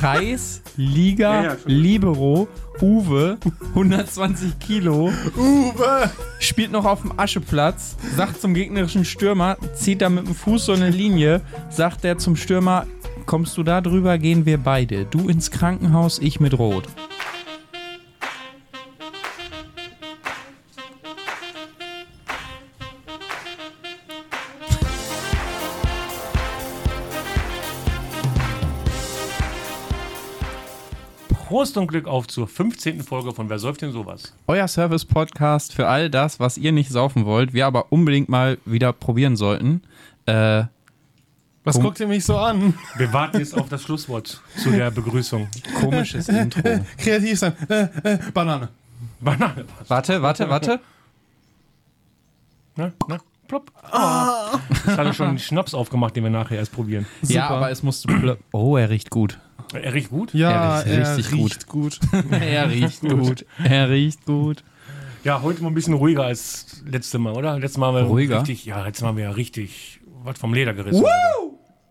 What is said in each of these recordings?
Kreisliga Ja. Libero Uwe, 120 Kilo, Uwe! spielt noch auf dem Ascheplatz, sagt zum gegnerischen Stürmer, zieht da mit dem Fuß so eine Linie, sagt er zum Stürmer, kommst du da drüber, gehen wir beide. Du ins Krankenhaus, ich mit Rot. Prost und Glück auf zur 15. Folge von Wer säuft denn sowas? Euer Service-Podcast für all das, was ihr nicht saufen wollt, wir aber unbedingt mal wieder probieren sollten. Äh, Was guckt ihr mich so an? Wir warten jetzt auf das Schlusswort zu der Begrüßung. komisches Intro. Kreativ sein. Äh, äh, Banane. Banane. Warte, warte, warte. Na, na, plopp. Jetzt hat er schon einen Schnaps aufgemacht, den wir nachher erst probieren. Ja, aber es musste. Oh, er riecht gut. Er riecht gut? Ja, Er riecht er richtig riecht gut. Er riecht gut. Er riecht gut. Ja, heute mal ein bisschen ruhiger als letzte Mal, oder? Letztes Mal haben wir Ruhiger? richtig, ja, letztes Mal haben wir ja richtig was vom Leder gerissen.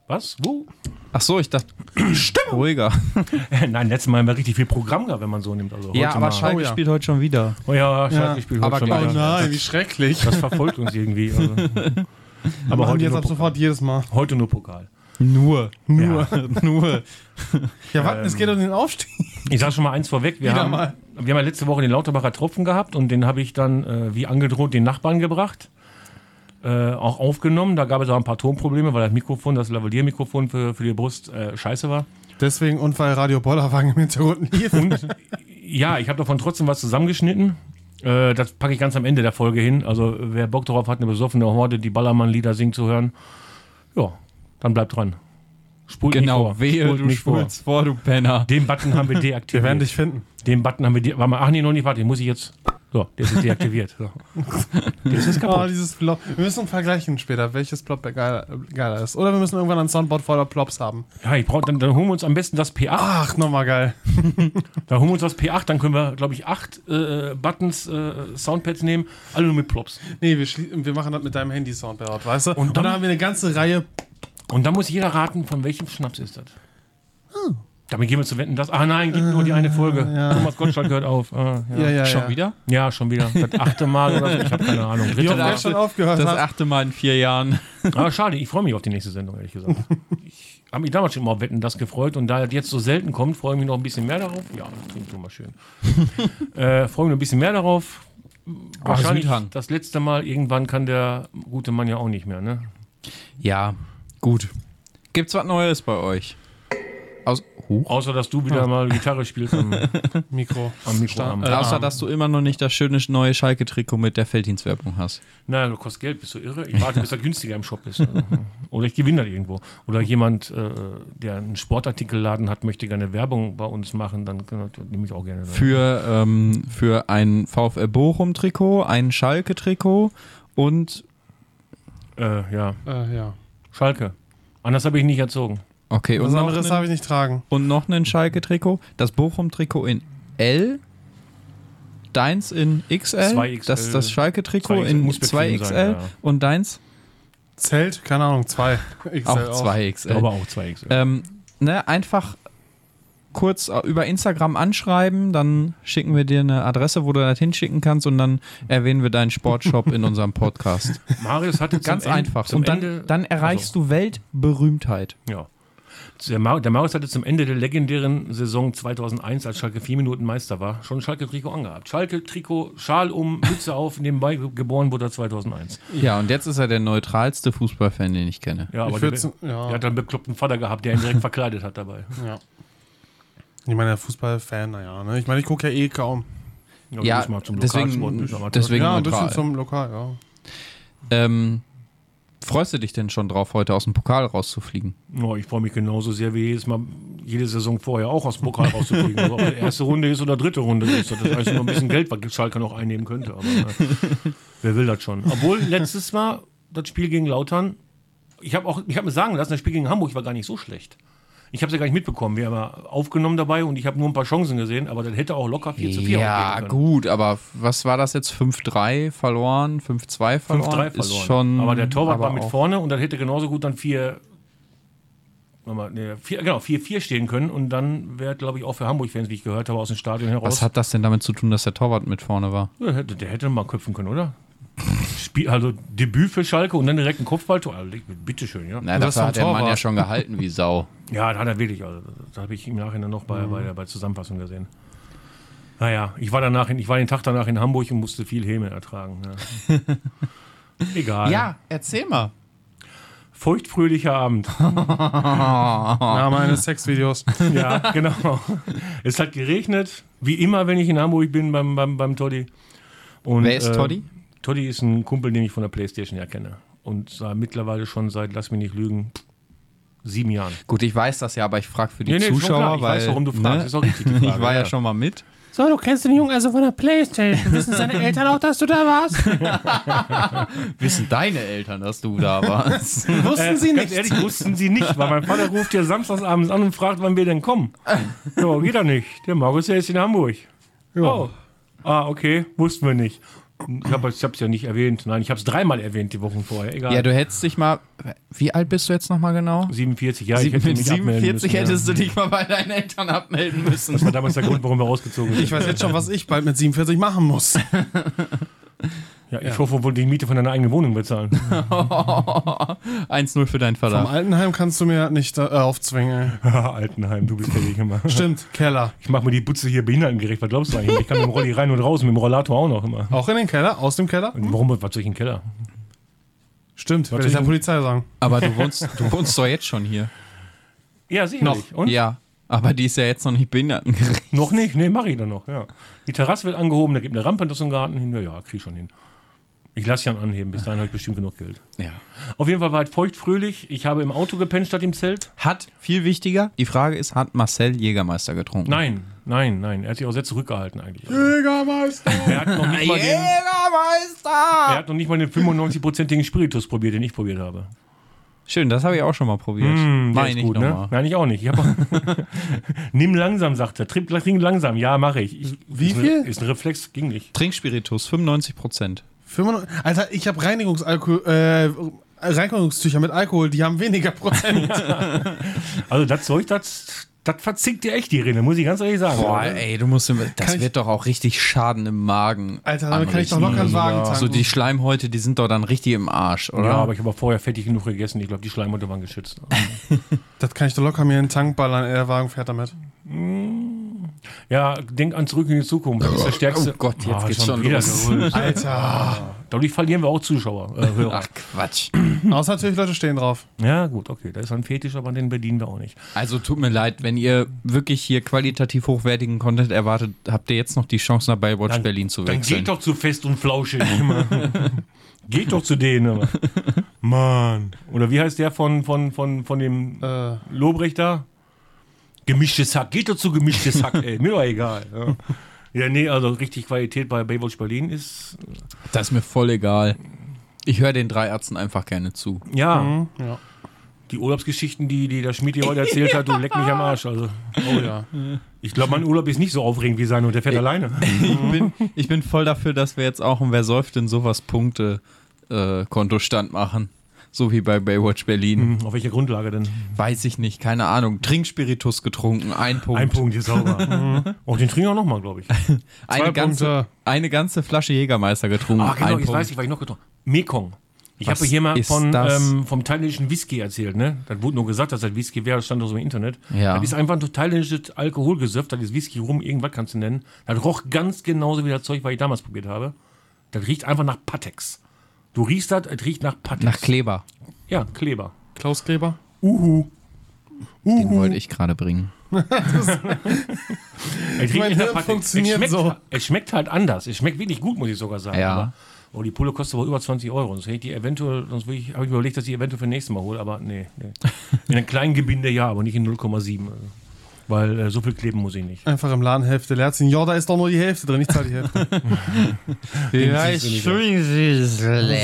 Was? Wo? Ach so, ich dachte. Stimmt. Ruhiger. Nein, letztes Mal haben wir richtig viel Programm gehabt, wenn man so nimmt. Also Ja, heute aber mal- Schalke Oh ja. spielt heute schon wieder. Oh ja, Schalke Ja, spielt aber heute schon. Oh wieder. nein, wie schrecklich. Das verfolgt uns irgendwie. Also. Aber Aber heute jetzt ab sofort jedes Mal. heute nur Pokal. Nur. Nur. Nur. Ja, warten, es geht um den Aufstieg. Ich sage schon mal eins vorweg. Wir Wieder haben, mal. wir haben ja letzte Woche den Lauterbacher Tropfen gehabt und den habe ich dann, äh, wie angedroht, den Nachbarn gebracht. Äh, auch aufgenommen. Da gab es auch ein paar Tonprobleme, weil das Mikrofon, das Lavalier-Mikrofon für, für die Brust äh, scheiße war. Deswegen Unfall Radio Bollerwagen im Hintergrund. Und ja, ich habe davon trotzdem was zusammengeschnitten. Äh, das packe ich ganz am Ende der Folge hin. Also wer Bock darauf hat, eine besoffene Horde, die Ballermann-Lieder singen zu hören, ja, dann bleibt dran. Spult nicht Genau, vor. wehe, Spult du nicht vor. spulst vor, du Penner. Den Button haben wir Wir deaktiviert. werden dich finden. Den Button haben wir de Warte mal, ach nee, noch nicht, warte, den muss ich jetzt. So, der ist deaktiviert. So. Der ist jetzt Oh, kaputt. dieses Plop. Wir müssen vergleichen später, welches Plop geiler, geiler ist. Oder wir müssen irgendwann ein Soundboard voller Plops haben. Ja, ich brauch, dann, dann holen wir uns am besten das P8. Ach, nochmal geil. Dann holen wir uns das P8, dann können wir, glaube ich, acht äh, Buttons, äh, Soundpads nehmen, alle nur mit Plops. Nee, wir, wir machen das mit deinem Handy-Soundboard, weißt du? Und, dann- dann haben wir eine ganze Reihe. Und dann muss jeder raten, von welchem Schnaps ist das. Hm. Damit gehen wir zu wetten, dass. Ah nein, gibt nur die eine Folge. Thomas Gottschalk hört auf. Ah, ja. Ja, ja, Schon ja. wieder? Ja, schon wieder. Das achte Mal oder so. Ich habe keine Ahnung. Wie Dritte oft er Mal. schon aufgehört Das hat. achte Mal in vier Jahren. Aber schade, ich freue mich auf die nächste Sendung, ehrlich gesagt. Ich habe mich damals schon immer auf Wetten das gefreut und da das jetzt so selten kommt, freue ich mich noch ein bisschen mehr darauf. Ja, das klingt schon mal schön. äh, freue mich noch ein bisschen mehr darauf. Wahrscheinlich Südhang. das letzte Mal, irgendwann kann der gute Mann ja auch nicht mehr, ne? Ja, gut. Gibt's was Neues bei euch? Aus, Huch. Außer, dass du wieder mal Gitarre spielst am, Mikro. am Mikro. Am, Äh, Außer, dass du immer noch nicht das schöne neue Schalke-Trikot mit der Felddienstwerbung hast. Na, du kostet Geld, bist du irre? Ich warte, bis er günstiger im Shop ist. Oder ich gewinne das irgendwo. Oder jemand, äh, der einen Sportartikelladen hat, möchte gerne Werbung bei uns machen, dann das- nehme ich auch gerne. Für, ähm, für ein VfL Bochum-Trikot, ein Schalke-Trikot und. Äh, ja, Äh, ja. Schalke. Anders habe ich nicht erzogen. Okay, und Was noch, anderes einen, ich nicht tragen. und noch ein Schalke-Trikot. Das Bochum-Trikot in L. Deins in XL. 2XL. Das, das Schalke-Trikot 2XL in muss bequem 2XL. sein, ja. Und deins Zelt, keine Ahnung, zwei. XL auch Ich 2XL. glaube auch 2X. Ähm, ne, einfach kurz äh, über Instagram anschreiben, dann schicken wir dir eine Adresse, wo du das hinschicken kannst und dann erwähnen wir deinen Sportshop in unserem Podcast. Marius hatte Ganz einfach. Zum Und dann, Ende, dann erreichst du Weltberühmtheit. Ja. Der, Mar der Marius hatte zum Ende der legendären Saison 2001, als Schalke vier Minuten Meister war, schon Schalke-Trikot angehabt. Schalke-Trikot, Schal um, Mütze auf, nebenbei ge- geboren wurde er 2001. Ja, und jetzt ist er der neutralste Fußballfan, den ich kenne. Ja, aber Ich der, ja. der hat einen bekloppten Vater gehabt, der ihn direkt verkleidet hat dabei. Ja. Ich meine, Fußballfan, naja, ne? Ich meine, ich gucke ja eh kaum. Ja, Ja, deswegen- deswegen- ja, ein bisschen zum Lokal, ja. Ähm, freust du dich denn schon drauf, heute aus dem Pokal rauszufliegen? Ja, ich freue mich genauso sehr wie jedes Mal, jede Saison vorher auch aus dem Pokal rauszufliegen. Also, ob das erste Runde ist oder dritte Runde ist. Das heißt nur ein bisschen Geld, was Schalke noch einnehmen könnte. Aber äh, wer will das schon? Obwohl letztes Mal das Spiel gegen Lautern, ich habe auch, ich habe mir sagen lassen, das Spiel gegen Hamburg war gar nicht so schlecht. Ich habe es ja gar nicht mitbekommen. Wir haben ja aufgenommen dabei und ich habe nur ein paar Chancen gesehen, aber das hätte auch locker 4 zu 4 Ja, gut, aber was war das jetzt? 5-3 verloren, 5-2 verloren? 5-3 Ist verloren. schon, aber der Torwart aber war mit vorne und das hätte genauso gut dann 4 nochmal, ne, vier, genau, 4-4 stehen können und dann wäre, glaube ich, auch für Hamburg-Fans, wie ich gehört habe, aus dem Stadion heraus. Was hat das denn damit zu tun, dass der Torwart mit vorne war? Ja, der, hätte, der hätte mal köpfen können, oder? Spiel, also Debüt für Schalke und dann direkt ein Kopfballtor. Also, bitteschön, ja. Na, das hat der Mann ja Torwart. schon gehalten wie Sau. Ja, da hat er wirklich. Also, das habe ich im Nachhinein noch bei, bei der bei Zusammenfassung gesehen. Naja, ich war danach, in, ich war den Tag danach in Hamburg und musste viel Häme ertragen. Ja. Egal. erzähl mal. Feuchtfröhlicher Abend. Name eines Sexvideos. Ja, genau. Es hat geregnet, wie immer, wenn ich in Hamburg bin beim, beim, beim Toddy. Und, Wer ist Toddy? Toddy ist ein Kumpel, den ich von der Playstation ja kenne. Und zwar mittlerweile schon seit, lass mich nicht lügen, sieben Jahren. Gut, ich weiß das ja, aber ich frage für die Nee, nee, Zuschauer, klar. Ich weil weiß, warum du fragst. ne? Ist auch richtig, die Frage, ich war ja, ja. schon mal mit. So, du kennst den Jungen also von der Playstation. Wissen seine Eltern auch, dass du da warst? Wissen deine Eltern, dass du da warst? Wussten sie Äh, Ganz nicht. ehrlich, wussten sie nicht, weil mein Vater ruft ja samstagsabends an und fragt, wann wir denn kommen. So, geht er nicht. Der Markus, der ist in Hamburg. Oh. Ah, okay, wussten wir nicht. Ich habe es ja nicht erwähnt. Nein, ich habe es dreimal erwähnt die Wochen vorher. Egal. ja, du hättest dich mal. Wie alt bist du jetzt nochmal genau? 47, ja, ich Sieb- hätte mit mich abmelden 47 müssen, hättest du dich mal bei deinen Eltern abmelden müssen. Ja. Das war damals der Grund, warum wir ausgezogen sind. Ich weiß jetzt schon, was ich bald mit 47 machen muss. ja, ich hoffe, wohl die Miete von deiner eigenen Wohnung bezahlen. 1-0 für deinen Vom Vater. Altenheim kannst du mir nicht äh, aufzwingen. Altenheim, du bist ja nicht immer. Stimmt, Keller. Ich mache mir die Butze hier behindertengerecht. Was glaubst du eigentlich? Ich kann mit dem Rolli rein und raus, mit dem Rollator auch noch immer. Auch in den Keller? Aus dem Keller? Und warum, was soll ich in den Keller? Stimmt, Was werde ich der Polizei sagen. Aber du wohnst, du wohnst doch jetzt schon hier. Ja, sicherlich. Und? Ja. Aber die ist ja jetzt noch nicht behindertengerecht. Noch nicht? Nee, mache ich dann noch, ja. Die Terrasse wird angehoben, da gibt eine Rampe durch den Garten hin. Ja, ja, krieg ich schon hin. Ich lasse Jan anheben, bis dahin habe ich bestimmt genug Geld. Ja. Auf jeden Fall war es feuchtfröhlich. Ich habe im Auto gepennt statt im Zelt. Hat, viel wichtiger, die Frage ist, hat Marcel Jägermeister getrunken? Nein, nein, nein. Er hat sich auch sehr zurückgehalten eigentlich. Jägermeister! Er hat noch nicht mal den, er Jägermeister! hat noch nicht mal den 95-prozentigen Spiritus probiert, den ich probiert habe. Schön, das habe ich auch schon mal probiert. Ist ich gut, nicht ne? Nein, ich auch nicht. Ich Nimm langsam, sagt er. Trink, trink langsam. Ja, mache ich. ich. Wie ist viel? Ein, ist ein Reflex, ging nicht. Trinkspiritus, 95 Prozent. 95 Alter, ich habe Reinigungsalkohol, äh, Reinigungstücher mit Alkohol, die haben weniger Prozent. Also das Zeug, das, das verzickt dir echt die Rinne, muss ich ganz ehrlich sagen. Boah, ey, du musst, das ich- wird doch auch richtig Schaden im Magen. Alter, damit kann ich doch locker einen Wagen ja. tanken. So die Schleimhäute, die sind doch dann richtig im Arsch, oder? Ja, aber ich habe vorher fettig genug gegessen. Ich glaube, die Schleimhäute waren geschützt. das kann ich doch locker mir in den Tank ballern, der Wagen fährt damit. Ja, denk an zurück in die Zukunft. Das ist der stärkste. Oh Gott, jetzt geht's schon wieder los. gerüllt. Alter. Dadurch verlieren wir auch Zuschauer. Äh, Hörer. Ach Quatsch. Außer natürlich Leute stehen drauf. Ja, gut, okay. Da ist ein Fetisch, aber den bedienen wir auch nicht. Also tut mir leid, wenn ihr wirklich hier qualitativ hochwertigen Content erwartet, habt ihr jetzt noch die Chance nach Baywatch Berlin zu Dann wechseln. geht doch zu fest und flauschig. immer. geht doch zu denen. immer. Mann. Oder wie heißt der von, von, von, von dem Äh, Lobrecht da? Gemischtes Hack. Geht doch zu gemischtes Hack, ey. Mir doch egal. Ja. ja, nee, also richtig Qualität bei Baywatch Berlin ist. Das ist mir voll egal. Ich höre den drei Ärzten einfach gerne zu. Ja, ja. die Urlaubsgeschichten, die, die der Schmidt hier heute erzählt hat, du leck mich am Arsch. Also, Oh ja. ich glaube, mein Urlaub ist nicht so aufregend wie sein und der fährt alleine. Ich bin, ich bin voll dafür, dass wir jetzt auch ein Wer säuft denn sowas Punkte äh, Kontostand machen. So wie bei Baywatch Berlin. Hm, Auf welcher Grundlage denn? Weiß ich nicht, keine Ahnung. Trinkspiritus getrunken, ein Punkt. Ein Punkt ist sauber. Auch den trinken wir auch nochmal, glaube ich. eine, ganze, eine ganze Flasche Jägermeister getrunken. Ah, genau, ein jetzt Punkt. weiß ich, was ich noch getrunken Mekong. Ich habe hier mal von, ähm, vom thailändischen Whisky erzählt, ne? Das wurde nur gesagt, dass das Whisky wäre, das stand doch so im Internet. Ja. Das ist einfach ein thailändisches Alkoholgesöff, das ist Whisky rum, irgendwas kannst du nennen. Das roch ganz genauso wie das Zeug, was ich damals probiert habe. Das riecht einfach nach Patex. Du riechst das, es riecht nach Patex. Nach Kleber. Ja, Kleber. Klaus Kleber. Uhu. Den wollte ich gerade bringen. Es riecht Mein Hirn funktioniert es, schmeckt, so. es schmeckt halt anders. Es schmeckt wirklich gut, muss ich sogar sagen. Ja. Aber, oh, die Pulle kostet aber über 20 Euro. Sonst hätte ich die eventuell, sonst würde ich- habe ich mir überlegt, dass ich die eventuell für nächstes Mal hole, aber nee, nee. In einem kleinen Gebinde ja, aber nicht in 0,7. Also. Weil äh, so viel kleben muss ich nicht. Einfach im Laden Hälfte leer ziehen. Ja, da ist doch nur die Hälfte drin, ich zahle die Hälfte.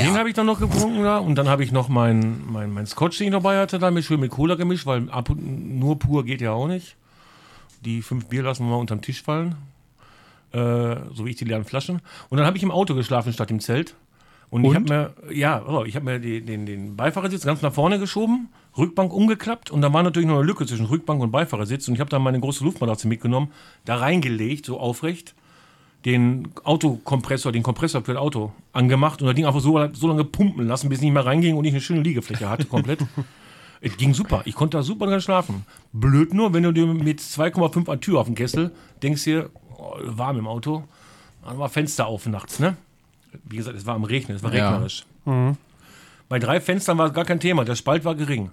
Den habe ich dann noch getrunken da und dann habe ich noch mein, mein, mein Scotch, den ich dabei hatte, da mit schön mit Cola gemischt, weil ab und, nur pur geht ja auch nicht. Die fünf Bier lassen wir mal unterm Tisch fallen. Äh, so wie ich die leeren Flaschen. Und dann habe ich im Auto geschlafen statt im Zelt. Und, ich Und? habe mir, ja, oh, ich habe mir die, den, den Beifahrersitz ganz nach vorne geschoben, Rückbank umgeklappt und da war natürlich noch eine Lücke zwischen Rückbank und Beifahrersitz und ich habe dann meine große Luftmatratze mitgenommen, da reingelegt, so aufrecht, den Autokompressor, den Kompressor für das Auto angemacht und das Ding einfach so, so lange pumpen lassen, bis es nicht mehr reinging und ich eine schöne Liegefläche hatte komplett. Es ging super. Ich konnte da super dran schlafen. Blöd nur, wenn du dir mit 2,5 an Tür auf dem Kessel denkst dir, oh, warm im Auto, dann war Fenster auf nachts, ne? Wie gesagt, es war am Regnen, es war Ja. regnerisch. Bei drei Fenstern war es gar kein Thema, der Spalt war gering.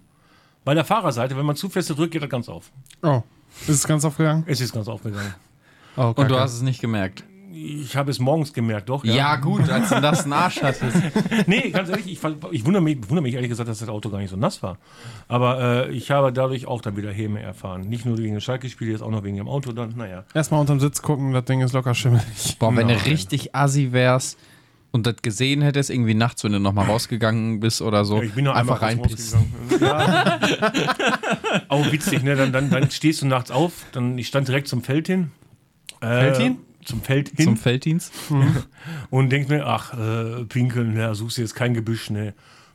Bei der Fahrerseite, wenn man zu feste drückt, geht das ganz auf. Oh. Ist es ganz aufgegangen? Es ist ganz aufgegangen. Oh, Und du hast es nicht gemerkt. Ich habe es morgens gemerkt, doch. Ja, gut, als du das Arsch hattest. Nee, ganz ehrlich, ich, ich wundere, mich, wundere mich ehrlich gesagt, dass das Auto gar nicht so nass war. Aber äh, ich habe dadurch auch dann wieder Häme erfahren. Nicht nur wegen des Schalke-Spiels, jetzt auch noch wegen dem Auto. Dann, naja. Erstmal unterm Sitz gucken, das Ding ist locker schimmelig. Boah, wenn du richtig assi wärst und das gesehen hättest, irgendwie nachts, wenn du nochmal rausgegangen bist oder so, Ja, ich bin nur einfach reinpissen. rausgegangen. Ja. Auch witzig, ne? Dann, dann, dann stehst du nachts auf. Dann, ich stand direkt zum Feld hin. Äh, Feld hin? Zum Feld hin. Zum Felddienst? und denk mir, ach, äh, pinkeln, ja, suchst du jetzt kein Gebüsch, ne?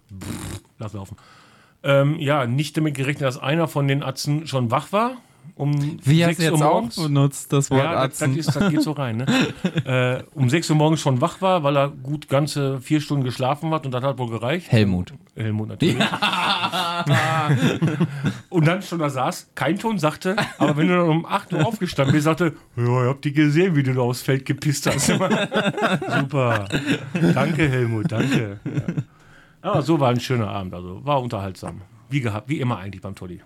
Pff, lass laufen. Ähm, ja, nicht damit gerechnet, dass einer von den Atzen schon wach war. Um Wie hast 6 du jetzt Uhr auch morgens. benutzt, das Wort Ja, das, das, Atzen? ist, das geht so rein. Ne? äh, um 6 Uhr morgens schon wach war, weil er gut ganze vier Stunden geschlafen hat und das hat wohl gereicht. Helmut. Helmut natürlich. und dann schon da saß, kein Ton sagte, aber wenn du dann um 8 Uhr aufgestanden bist, sagte, ja, ich hab die gesehen, wie du da aufs Feld gepisst hast. Super. Danke, Helmut, danke. Ja. Aber so war ein schöner Abend, also war unterhaltsam. Wie gehabt, wie immer eigentlich beim Toddy.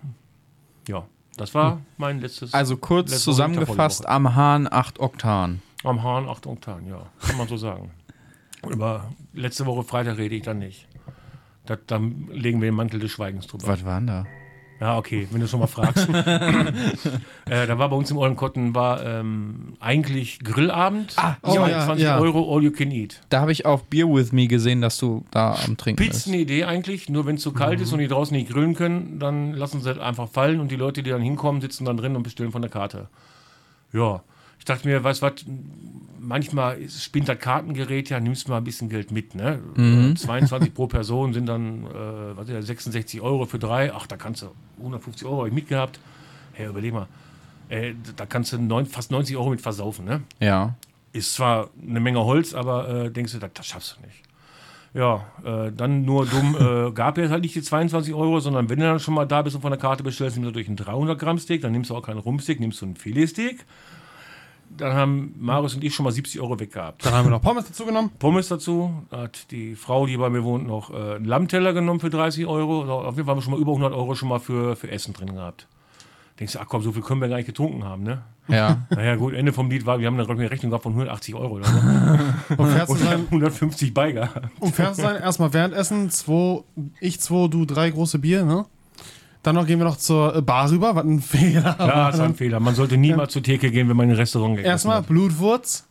Ja, das war mein letztes. Also kurz letzte Woche zusammengefasst, am Hahn 8 Oktan. Am Hahn 8 Oktan, ja, kann man so sagen. Über letzte Woche Freitag rede ich dann nicht. Da, dann legen wir den Mantel des Schweigens drüber. Was war denn da? Ja, okay, wenn du schon mal fragst. äh, da war bei uns im Ollenkotten war ähm, eigentlich Grillabend. Ah, oh, ja, 20 ja. Euro all you can eat. Da habe ich auf Beer With Me gesehen, dass du da am Trinken Pizza bist. eine Idee eigentlich, nur wenn es zu kalt ist und die draußen nicht grillen können, dann lassen sie es einfach fallen und die Leute, die dann hinkommen, sitzen dann drin und bestellen von der Karte. Ja, ich dachte mir, weißt du was, manchmal spinnt das Kartengerät ja, nimmst mal ein bisschen Geld mit, ne? Äh, 22 pro Person sind dann, äh, was ist das, 66 Euro für drei, ach, da kannst du 150 Euro hab ich mitgehabt. Hey, überleg mal, äh, da kannst du neun, fast 90 Euro mit versaufen, ne? Ja. Ist zwar eine Menge Holz, aber äh, denkst du, das, das schaffst du nicht. Ja, äh, dann nur dumm, äh, gab jetzt halt nicht die 22 Euro, sondern wenn du dann schon mal da bist und von der Karte bestellst, nimmst du durch einen 300 Gramm Steak, dann nimmst du auch keinen Rumpsteak, nimmst du einen Filetsteak. Dann haben Marius und ich schon mal 70 Euro weggehabt. Dann haben wir noch Pommes dazu genommen. Pommes dazu, da hat die Frau, die bei mir wohnt, noch äh, einen Lammteller genommen für 30 Euro. Also auf jeden Fall haben wir schon mal über 100 Euro schon mal für, für Essen drin gehabt. Denkst du, ach komm, so viel können wir gar nicht getrunken haben, ne? Ja. Naja, gut, Ende vom Lied war, wir haben dann eine Rechnung gehabt von 180 Euro oder so. Um fair zu Und sein, 150 bei gehabt. um fair zu sein erstmal Währendessen, zwei, ich zwei, du drei große Bier, ne? Dann noch gehen wir noch zur Bar rüber, was ein Fehler Ja, das war ein Fehler. Man sollte niemals zur Theke gehen, wenn man in ein Restaurant geht. Erstmal Blutwurz.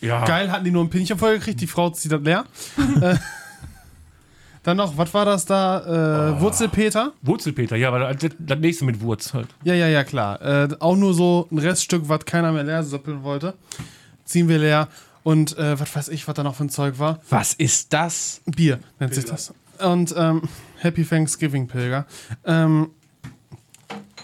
Ja. Geil, hatten die nur ein Pinchen voll gekriegt, die Frau zieht das leer. äh, dann noch, was war das da? Äh, Wurzelpeter? Wurzelpeter, ja, aber das, das nächste mit Wurz halt. Ja, ja, ja, klar. Äh, auch nur so ein Reststück, was keiner mehr leer söppeln wollte. Ziehen wir leer. Und äh, was weiß ich, was da noch für ein Zeug war. Was ist das? Bier nennt sich das. Und ähm, Happy Thanksgiving Pilger. Ähm,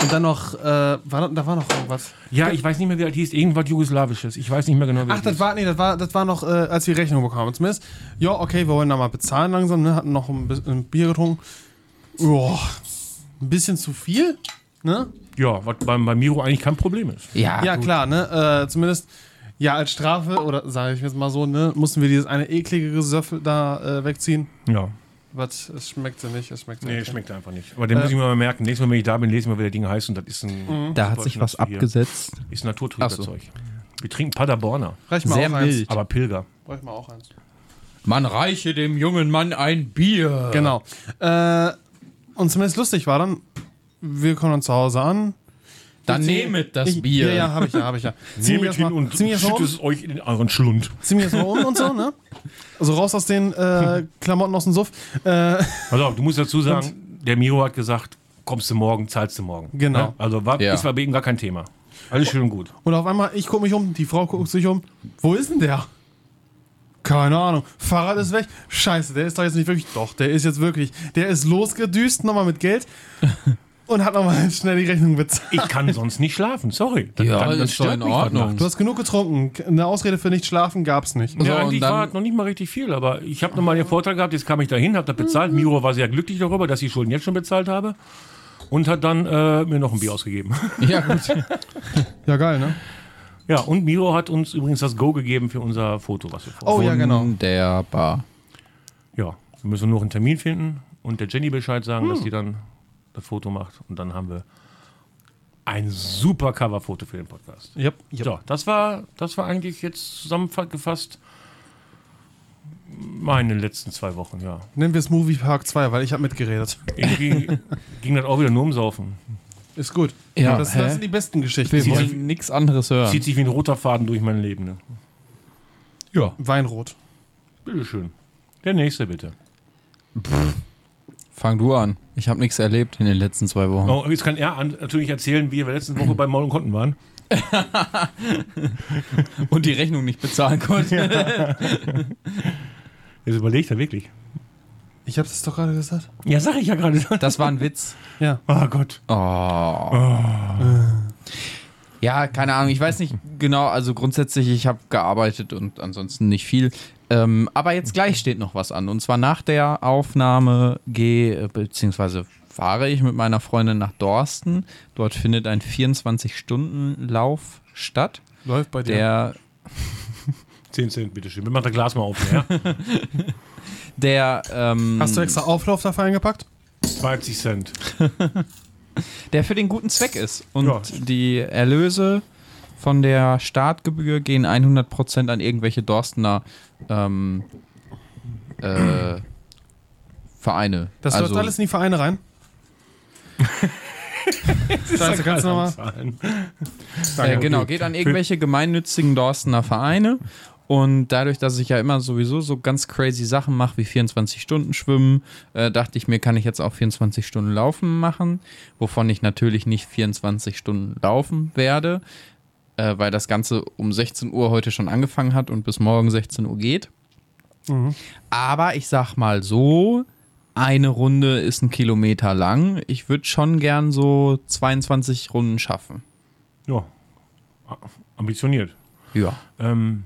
und dann noch, äh, war, da- da war noch irgendwas. Ja, ich weiß nicht mehr, wie das hieß. Irgendwas Jugoslawisches. Ich weiß nicht mehr genau, wie Ach, das war, nee, das war, das war noch, äh, als wir Rechnung bekamen. Zumindest, ja, okay, wir wollen da mal bezahlen langsam, ne? Hatten noch ein, bisschen ein Bier getrunken. Joa, ein bisschen zu viel, ne? Ja, was beim, beim Miro eigentlich kein Problem ist. Ja, Ja, gut. klar, ne? Äh, zumindest, ja, als Strafe, oder sage ich jetzt mal so, ne, mussten wir dieses eine eklige Gesöffel da äh, wegziehen. Ja. Was, es schmeckte nicht, es schmeckte Nee, nicht. schmeckt einfach nicht. Aber den muss ich mir mal merken. Nächstes Mal, wenn ich da bin, lese ich mal, wie der Ding heißt. Und das ist ein. Da hat sich was hier. abgesetzt. Ist Ach so. Naturtrüberzeug. Wir trinken Paderborner, Reicht mal Sehr auch eins. mild. aber Pilger. Reicht mal auch eins. Man reiche dem jungen Mann ein Bier. Genau. Äh, und zumindest lustig war dann, wir kommen dann zu Hause an. Dann nehmet das ich, Bier. Ja, ja, hab ich ja, hab ich ja. Nehmt erstmal hin und mal schüttet um, es euch in euren Schlund. zieh erst mal um und so, ne? Also raus aus den äh, Klamotten aus dem Suff. Äh, Pass auf, du musst dazu sagen, der Miro hat gesagt, kommst du morgen, zahlst du morgen. Genau. Ne? Also war, Ja. ist war bei ihm gar kein Thema. Alles schön und gut. und auf einmal, ich gucke mich um, die Frau guckt sich um. Wo ist denn der? Keine Ahnung. Fahrrad ist weg. Scheiße, der ist doch jetzt nicht wirklich. Doch, der ist jetzt wirklich. Der ist losgedüst nochmal mit Geld und hat nochmal schnell die Rechnung bezahlt. Ich kann sonst nicht schlafen, sorry. Dann, Ja, dann, dann ist doch stört in Ordnung. Du hast genug getrunken. Eine Ausrede für nicht schlafen gab's nicht. So, Ja, und eigentlich dann- war es noch nicht mal richtig viel, aber ich habe nochmal den Vorteil gehabt, jetzt kam ich dahin, habe das bezahlt. Miro war sehr glücklich darüber, dass ich Schulden jetzt schon bezahlt habe und hat dann äh, mir noch ein Bier ausgegeben. Ja, gut. Ja, geil, ne? Ja, und Miro hat uns übrigens das Go gegeben für unser Foto, was wir vor. Oh ja, genau. Wunderbar. Ja, wir müssen nur einen Termin finden und der Jenny Bescheid sagen, Hm. dass die dann das Foto macht und dann haben wir ein super Coverfoto für den Podcast. Yep, yep. So, das war, das war eigentlich jetzt zusammengefasst meine letzten zwei Wochen, ja. Nennen wir es Movie Park 2, weil ich habe mitgeredet. Irgendwie ging das auch wieder nur ums Saufen. Ist gut. Ja, das, das sind die besten Geschichten. Wir wollen nichts anderes hören. Zieht sich wie ein roter Faden durch mein Leben. Ne? Ja. Weinrot. Bitteschön. Der nächste bitte. Fang du an. Ich habe nichts erlebt in den letzten zwei Wochen. Oh, jetzt kann er an, natürlich erzählen, wie wir letzte Woche bei Maul und Konten waren. Und die Rechnung nicht bezahlen konnte. Jetzt überlegt er wirklich. Ich habe das doch gerade gesagt. Ja, sag ich ja gerade. Das war ein Witz. Ja. Oh Gott. Oh. Ja, keine Ahnung. Ich weiß nicht genau. Also grundsätzlich, ich habe gearbeitet und ansonsten nicht viel. Ähm, aber jetzt gleich steht noch was an. Und zwar nach der Aufnahme gehe, beziehungsweise fahre ich mit meiner Freundin nach Dorsten. Dort findet ein 24-Stunden-Lauf statt. Läuft bei dir. Der, 10 Cent, bitteschön. Wir machen das Glas mal auf. Ja? der, ähm, Hast du extra Auflauf dafür eingepackt? 20 Cent. der für den guten Zweck ist. Und Ja. die Erlöse von der Startgebühr gehen 100% an irgendwelche Dorstener ähm, äh, Vereine. Das also, läuft alles in die Vereine rein. Scheiße, du nochmal? äh, genau, geht an irgendwelche gemeinnützigen Dorstener Vereine. Und dadurch, dass ich ja immer sowieso so ganz crazy Sachen mache, wie 24 Stunden schwimmen, äh, dachte ich mir, kann ich jetzt auch 24 Stunden laufen machen, wovon ich natürlich nicht 24 Stunden laufen werde, äh, weil das Ganze um 16 Uhr heute schon angefangen hat und bis morgen 16 Uhr geht. Aber ich sag mal so, eine Runde ist ein Kilometer lang. Ich würde schon gern so 22 Runden schaffen. Ja. Ambitioniert. Ja. Ähm,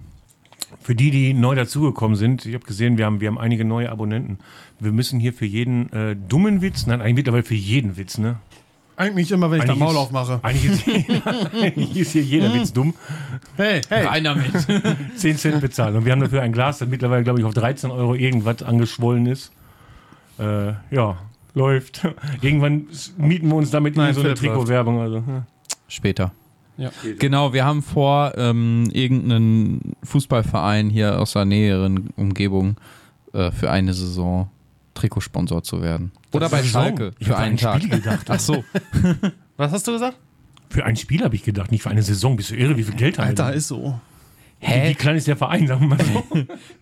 für die, die neu dazugekommen sind, ich habe gesehen, wir haben, wir haben einige neue Abonnenten. Wir müssen hier für jeden äh, dummen Witz, nein, eigentlich mittlerweile für jeden Witz, ne? Eigentlich immer, wenn ich da Eigentlich Maul aufmache. Eigentlich ist, eigentlich ist hier jeder Witz dumm. Hey, hey. Einer mit. 10 Cent bezahlen. Und wir haben dafür ein Glas, das mittlerweile, glaube ich, auf 13 Euro irgendwas angeschwollen ist. Äh, ja, läuft. Irgendwann mieten wir uns damit Nein, in so eine. Trikotwerbung. Also, hm. Später. Ja. Genau, wir haben vor, ähm, irgendeinen Fußballverein hier aus der näheren Umgebung äh, für eine Saison Trikotsponsor zu werden. Oder bei Saison? Schalke Ich für einen ein Tag. Spiel gedacht. Ach so. Was hast du gesagt? Für ein Spiel habe ich gedacht, nicht für eine Saison. Bist du irre? Wie viel Geld haben Alter, ist so. Wie, wie Hä? klein ist der Verein, sagen wir mal so.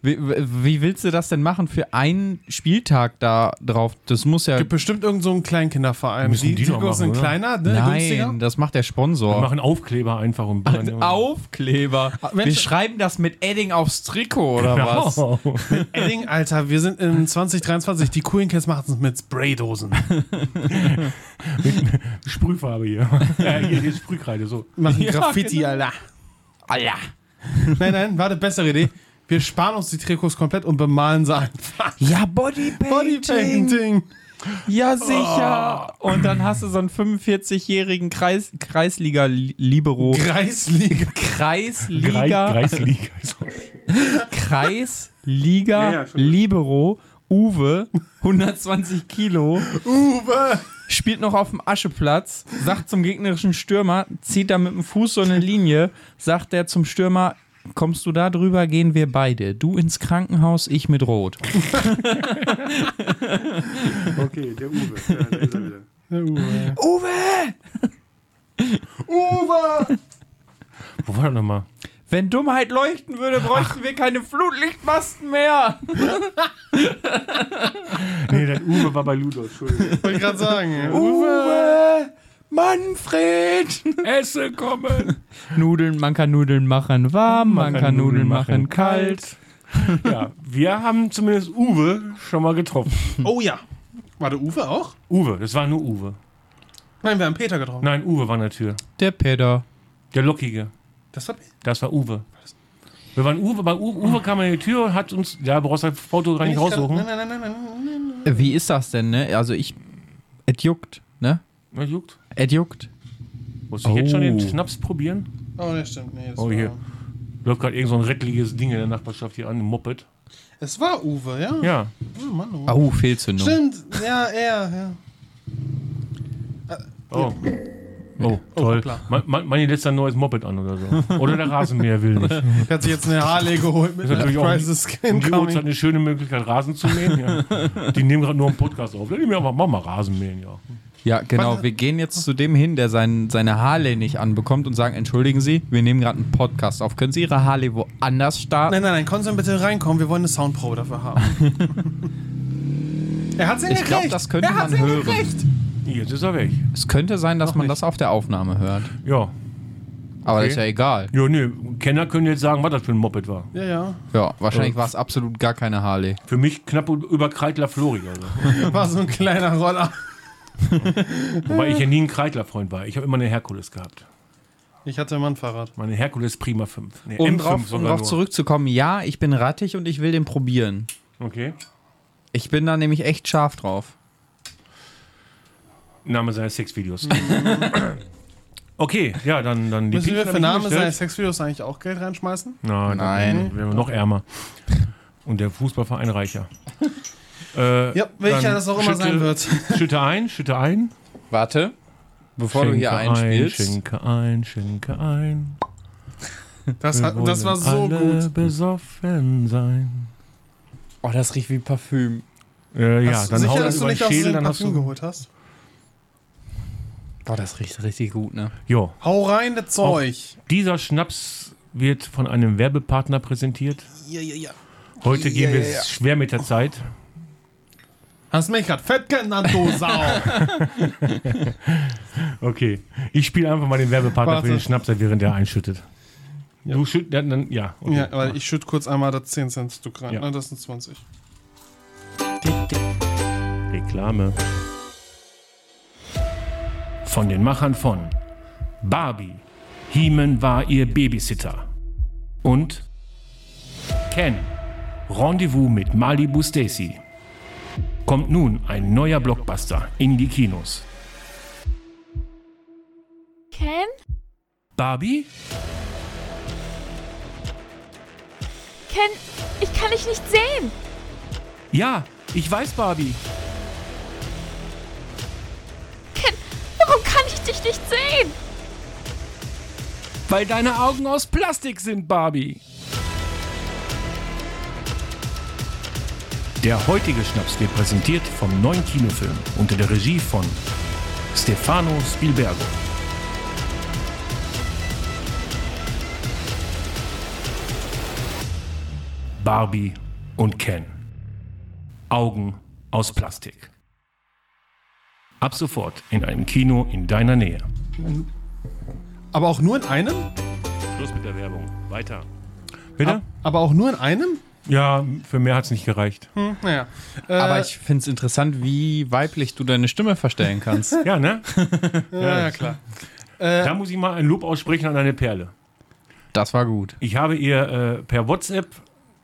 Wie, wie willst du das denn machen für einen Spieltag da drauf? Das muss ja. Gibt bestimmt irgendeinen so einen Kleinkinderverein. Müssen die doch Trikots machen, sind oder? kleiner, ne? günstiger. Nein, das macht der Wir Sponsor. machen Aufkleber einfach und ballern- Aufkleber. Ah, Wir Mensch. schreiben das mit Edding aufs Trikot oder was? Genau. Edding, Alter, wir sind in 2023. Die coolen Kids machen es mit Spraydosen. Sprühfarbe hier. ja, hier, hier ist Sprühkreide, so. Machen Ja, Graffiti, Alter. Alter. Nein, nein, warte, bessere Idee. Wir sparen uns die Trikots komplett und bemalen sie einfach. Ja, Bodypainting. Bodypainting. Ja, sicher. Und dann hast du so einen 45-jährigen Kreis, Kreisliga-Libero. Kreisliga. Kreisliga. Kreisliga. Kreisliga Ja, ja, schon. Libero. Uwe, 120 Kilo, Uwe. Spielt noch auf dem Ascheplatz, sagt zum gegnerischen Stürmer, zieht da mit dem Fuß so eine Linie, sagt er zum Stürmer, kommst du da drüber, gehen wir beide. Du ins Krankenhaus, ich mit Rot. Okay, der Uwe. Ja, da ist er wieder. Uwe. Uwe! Uwe. Wo war das nochmal? Wenn Dummheit leuchten würde, bräuchten wir keine Flutlichtmasten mehr. Nee, der Uwe war bei Ludo, Entschuldigung. Wollte ich gerade sagen. Uwe! Manfred! Esse kommen! Nudeln, man kann Nudeln machen warm, man, kann Nudeln machen kalt. Ja, wir haben zumindest Uwe schon mal getroffen. Oh ja. War der Uwe auch? Uwe, das war nur Uwe. Nein, wir haben Peter getroffen. Nein, Uwe war an der Tür. Der Peter. Der Lockige. Das war Das war Uwe. Wir waren Uwe, bei Uwe, Uwe kam an die Tür und hat uns, ja, brauchst das Foto gar nicht raussuchen. Nein, nein, nein, nein, nein. Wie ist das denn, ne? Also ich. Es juckt, ne? Was juckt? Es juckt. Muss ich jetzt schon den Oh. Schnaps probieren? Oh, ne, stimmt. Nee, das Oh, war, hier. Läuft gerade irgend so ein rettliches Ding in der Nachbarschaft hier an, ein Moped. Es war Uwe, ja? Ja. Oh, Mann, oh. Au, Fehlzündung. Stimmt, ja, er, ja. Oh. Oh, toll. hoppla. Man, man, man lässt ein neues Moped an oder so. Oder der Rasenmäher will nicht. Er hat sich jetzt eine Harley geholt mit auch Crisis um die Incoming. eine schöne Möglichkeit, Rasen zu mähen. Ja. Die nehmen gerade nur einen Podcast auf. Dann nehmen wir einfach mach mal Rasen mähen, ja. Ja, genau. Wir gehen jetzt zu dem hin, der sein, seine Harley nicht anbekommt und sagen: Entschuldigen Sie, wir nehmen gerade einen Podcast auf. Können Sie Ihre Harley woanders starten? Nein, nein, nein, Konstantin, bitte reinkommen. Wir wollen eine Soundprobe dafür haben. er hat Ich glaub, das könnte er man hören. Recht. Jetzt ist er weg. Es könnte sein, dass Noch man nicht. das auf der Aufnahme hört. Ja. Aber Okay. das ist ja egal. Ja, nö. Kenner können jetzt sagen, was das für ein Moped war. Ja, ja. Ja, wahrscheinlich war es absolut gar keine Harley. Für mich knapp über Kreidler Flori. Also. War so ein kleiner Roller. Wobei ich ja nie ein Kreidler-Freund war. Ich habe immer eine Herkules gehabt. Ich hatte immer ein Fahrrad. Meine Herkules Prima 5. Nee, Um M5 drauf, um drauf nur. zurückzukommen, ja, ich bin rattig und ich will den probieren. Okay. Ich bin da nämlich echt scharf drauf. Name seines Sexvideos. okay, ja, dann, dann die Müssen wir Pizza für ich Namen bestellt. seines Sexvideos eigentlich auch Geld reinschmeißen? Nein, Nein. dann wären wir noch ärmer. Und der Fußballverein reicher. Äh, Ja, welcher das auch immer sein schütte- wird. Schütte ein, schütte ein. Warte, bevor du hier Schenke einspielst. Ein, schenke ein, schenke ein. Das, Wir hat, das war so alle gut. besoffen sein. oh, das riecht wie Parfüm. Äh, ja, Hast du dann hau sicher, das dass du über den nicht aus Schädel, dem dann hast Parfüm du... geholt hast? Boah, das riecht richtig gut, ne? Jo, Hau rein, das Zeug. dieser Schnaps wird von einem Werbepartner präsentiert. Ja, ja, ja. Heute gehen wir schwer mit der Zeit. Hast mich grad fett genannt, du Sau. Okay, ich spiele einfach mal den Werbepartner Warte. für den Schnaps, während der einschüttet. Ja. Du schütt, ja, dann, ja. okay. ja, weil ich schütte kurz einmal das 10 Cent Stück rein. Ja. Ne, das sind 20. Reklame. Von den Machern von Barbie. Heeman war ihr Babysitter. Und Ken. Rendezvous mit Malibu Stacy. Kommt nun ein neuer Blockbuster in die Kinos. Ken? Barbie? Ken, ich kann dich nicht sehen. Ja, ich weiß Barbie. Warum kann ich dich nicht sehen? Weil deine Augen aus Plastik sind, Barbie. Der heutige Schnaps wird präsentiert vom neuen Kinofilm unter der Regie von Stefano Spielbergo. Barbie und Ken. Augen aus Plastik. Ab sofort in einem Kino in deiner Nähe. Aber auch nur in einem? Schluss mit der Werbung. Weiter. Bitte? Aber auch nur in einem? Ja, für mehr hat es nicht gereicht. Hm, naja. Äh, Aber ich finde es interessant, wie weiblich du deine Stimme verstellen kannst. Ja, ne? Ja, ja, klar. Da muss ich mal ein Lob aussprechen an eine Perle. Das war gut. Ich habe ihr äh, per WhatsApp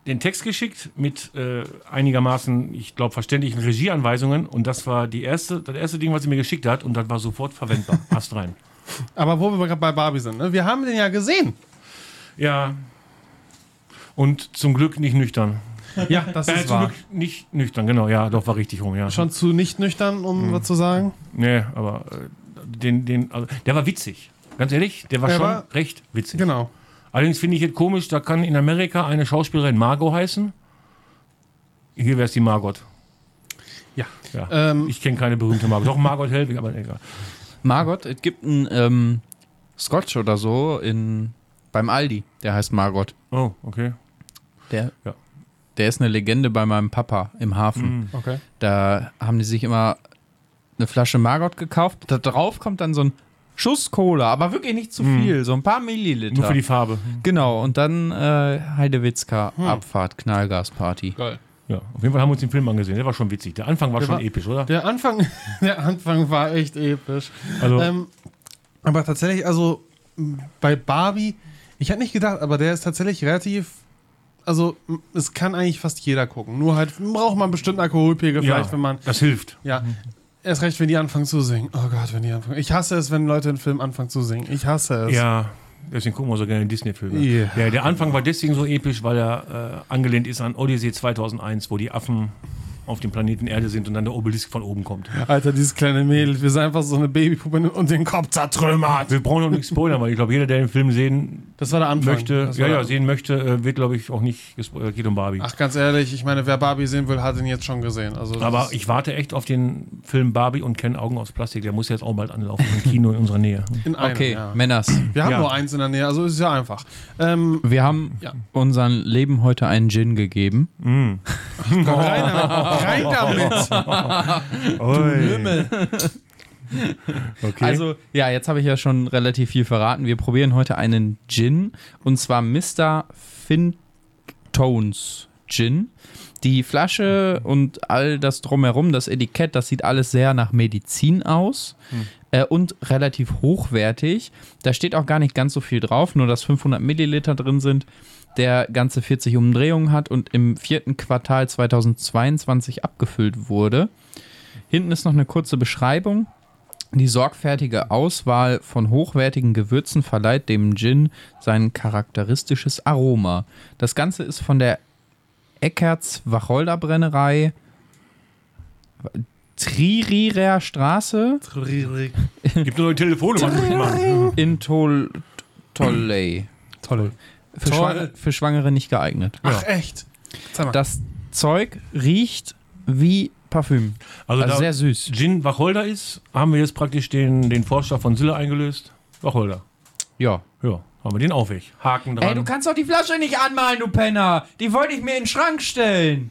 den Text geschickt mit äh, einigermaßen, ich glaube, verständlichen Regieanweisungen und das war die erste, das erste Ding, was sie mir geschickt hat und das war sofort verwendbar. Ast rein. Aber wo wir gerade bei Barbie sind, ne? wir haben den ja gesehen. Ja. Und zum Glück nicht nüchtern. Ja, das Äh, ist zum wahr. Glück nicht nüchtern, genau, ja, doch, war richtig rum, ja. Schon zu nicht nüchtern, um was zu sagen. Nee, aber äh, den, den, also, der war witzig. Ganz ehrlich, der war Der schon war- recht witzig. Genau. Allerdings finde ich es komisch, da kann in Amerika eine Schauspielerin Margot heißen. Hier wäre es die Margot. Ja. Ja. Ähm, ich kenne keine berühmte Margot. Doch Margot Helwig, aber egal. Margot, es gibt einen ähm, Scotch oder so in, beim Aldi, der heißt Margot. Oh, okay. Der, Ja. der ist eine Legende bei meinem Papa im Hafen. Mhm. okay. Da haben die sich immer eine Flasche Margot gekauft. Da drauf kommt dann so ein Schuss Cola, aber wirklich nicht zu viel, so ein paar Milliliter. Nur für die Farbe. genau, und dann äh, Heidewitzka, Abfahrt, Knallgasparty. Geil. Ja, auf jeden Fall haben wir uns den Film angesehen. Der war schon witzig. Der Anfang war Der schon war- episch, oder? Der Anfang, der Anfang war echt episch. Also, Ähm, aber tatsächlich, also m, bei Barbie, ich hätte nicht gedacht, aber der ist tatsächlich relativ. Also, m, es kann eigentlich fast jeder gucken. Nur halt braucht man bestimmt Alkoholpegel, ja, vielleicht, wenn man. das hilft. Ja. Erst recht, wenn die anfangen zu singen. Oh Gott, wenn die anfangen. Ich hasse es, wenn Leute in Film anfangen zu singen. Ich hasse es. Ja, deswegen gucken wir so gerne Disney-Filme. Ja. Ja, der Anfang war deswegen so episch, weil er äh, angelehnt ist an Odyssey 2001, wo die Affen auf dem Planeten Erde sind und dann der Obelisk von oben kommt. Alter, dieses kleine Mädel, wir sind einfach so eine Babypuppe und den Kopf zertrümmert. Wir brauchen noch nicht spoilern, weil ich glaube, jeder, der den Film sehen Das war der Anfang. möchte, Das ja, war ja, sehen möchte, äh, wird, glaube ich, auch nicht gespoilert. Geht um Barbie. Ach, ganz ehrlich, ich meine, wer Barbie sehen will, hat ihn jetzt schon gesehen. Also, Aber ich warte echt auf den Film Barbie und Ken Augen aus Plastik. Der muss jetzt auch bald anlaufen im Kino in unserer Nähe. in einem, Okay, ja. Männers. Wir haben Ja. nur eins in der Nähe, also ist es ja einfach. Ähm, Wir haben Ja. unserem Leben heute einen Gin gegeben. rein damit! Rein damit! Lümmel. Okay. Also, ja, jetzt habe ich ja schon relativ viel verraten. Wir probieren heute einen Gin und zwar Mr. Fintones Gin. Die Flasche und all das drumherum, das Etikett, das sieht alles sehr nach Medizin aus äh, und relativ hochwertig. Da steht auch gar nicht ganz so viel drauf, nur dass 500 Milliliter drin sind, der ganze 40 Umdrehungen hat und im vierten Quartal 2022 abgefüllt wurde. Hinten ist noch eine kurze Beschreibung. Die sorgfältige Auswahl von hochwertigen Gewürzen verleiht dem Gin sein charakteristisches Aroma. Das Ganze ist von der Eckerts Wacholder Brennerei Tririrer Straße Gibt nur eine Telefonnummer. Mann. in Tol Tolley. Toll. Für. Schwangere, für Schwangere nicht geeignet. Ach, echt? Zeig mal. Das Zeug riecht wie Parfüm. Also, Also da sehr süß. Gin Wacholder ist, haben wir jetzt praktisch den, den Vorschlag von Sille eingelöst. Wacholder. Ja. Ja, haben wir den auch weg. Haken dran. Ey, du kannst doch die Flasche nicht anmalen, du Penner. Die wollte ich mir in den Schrank stellen.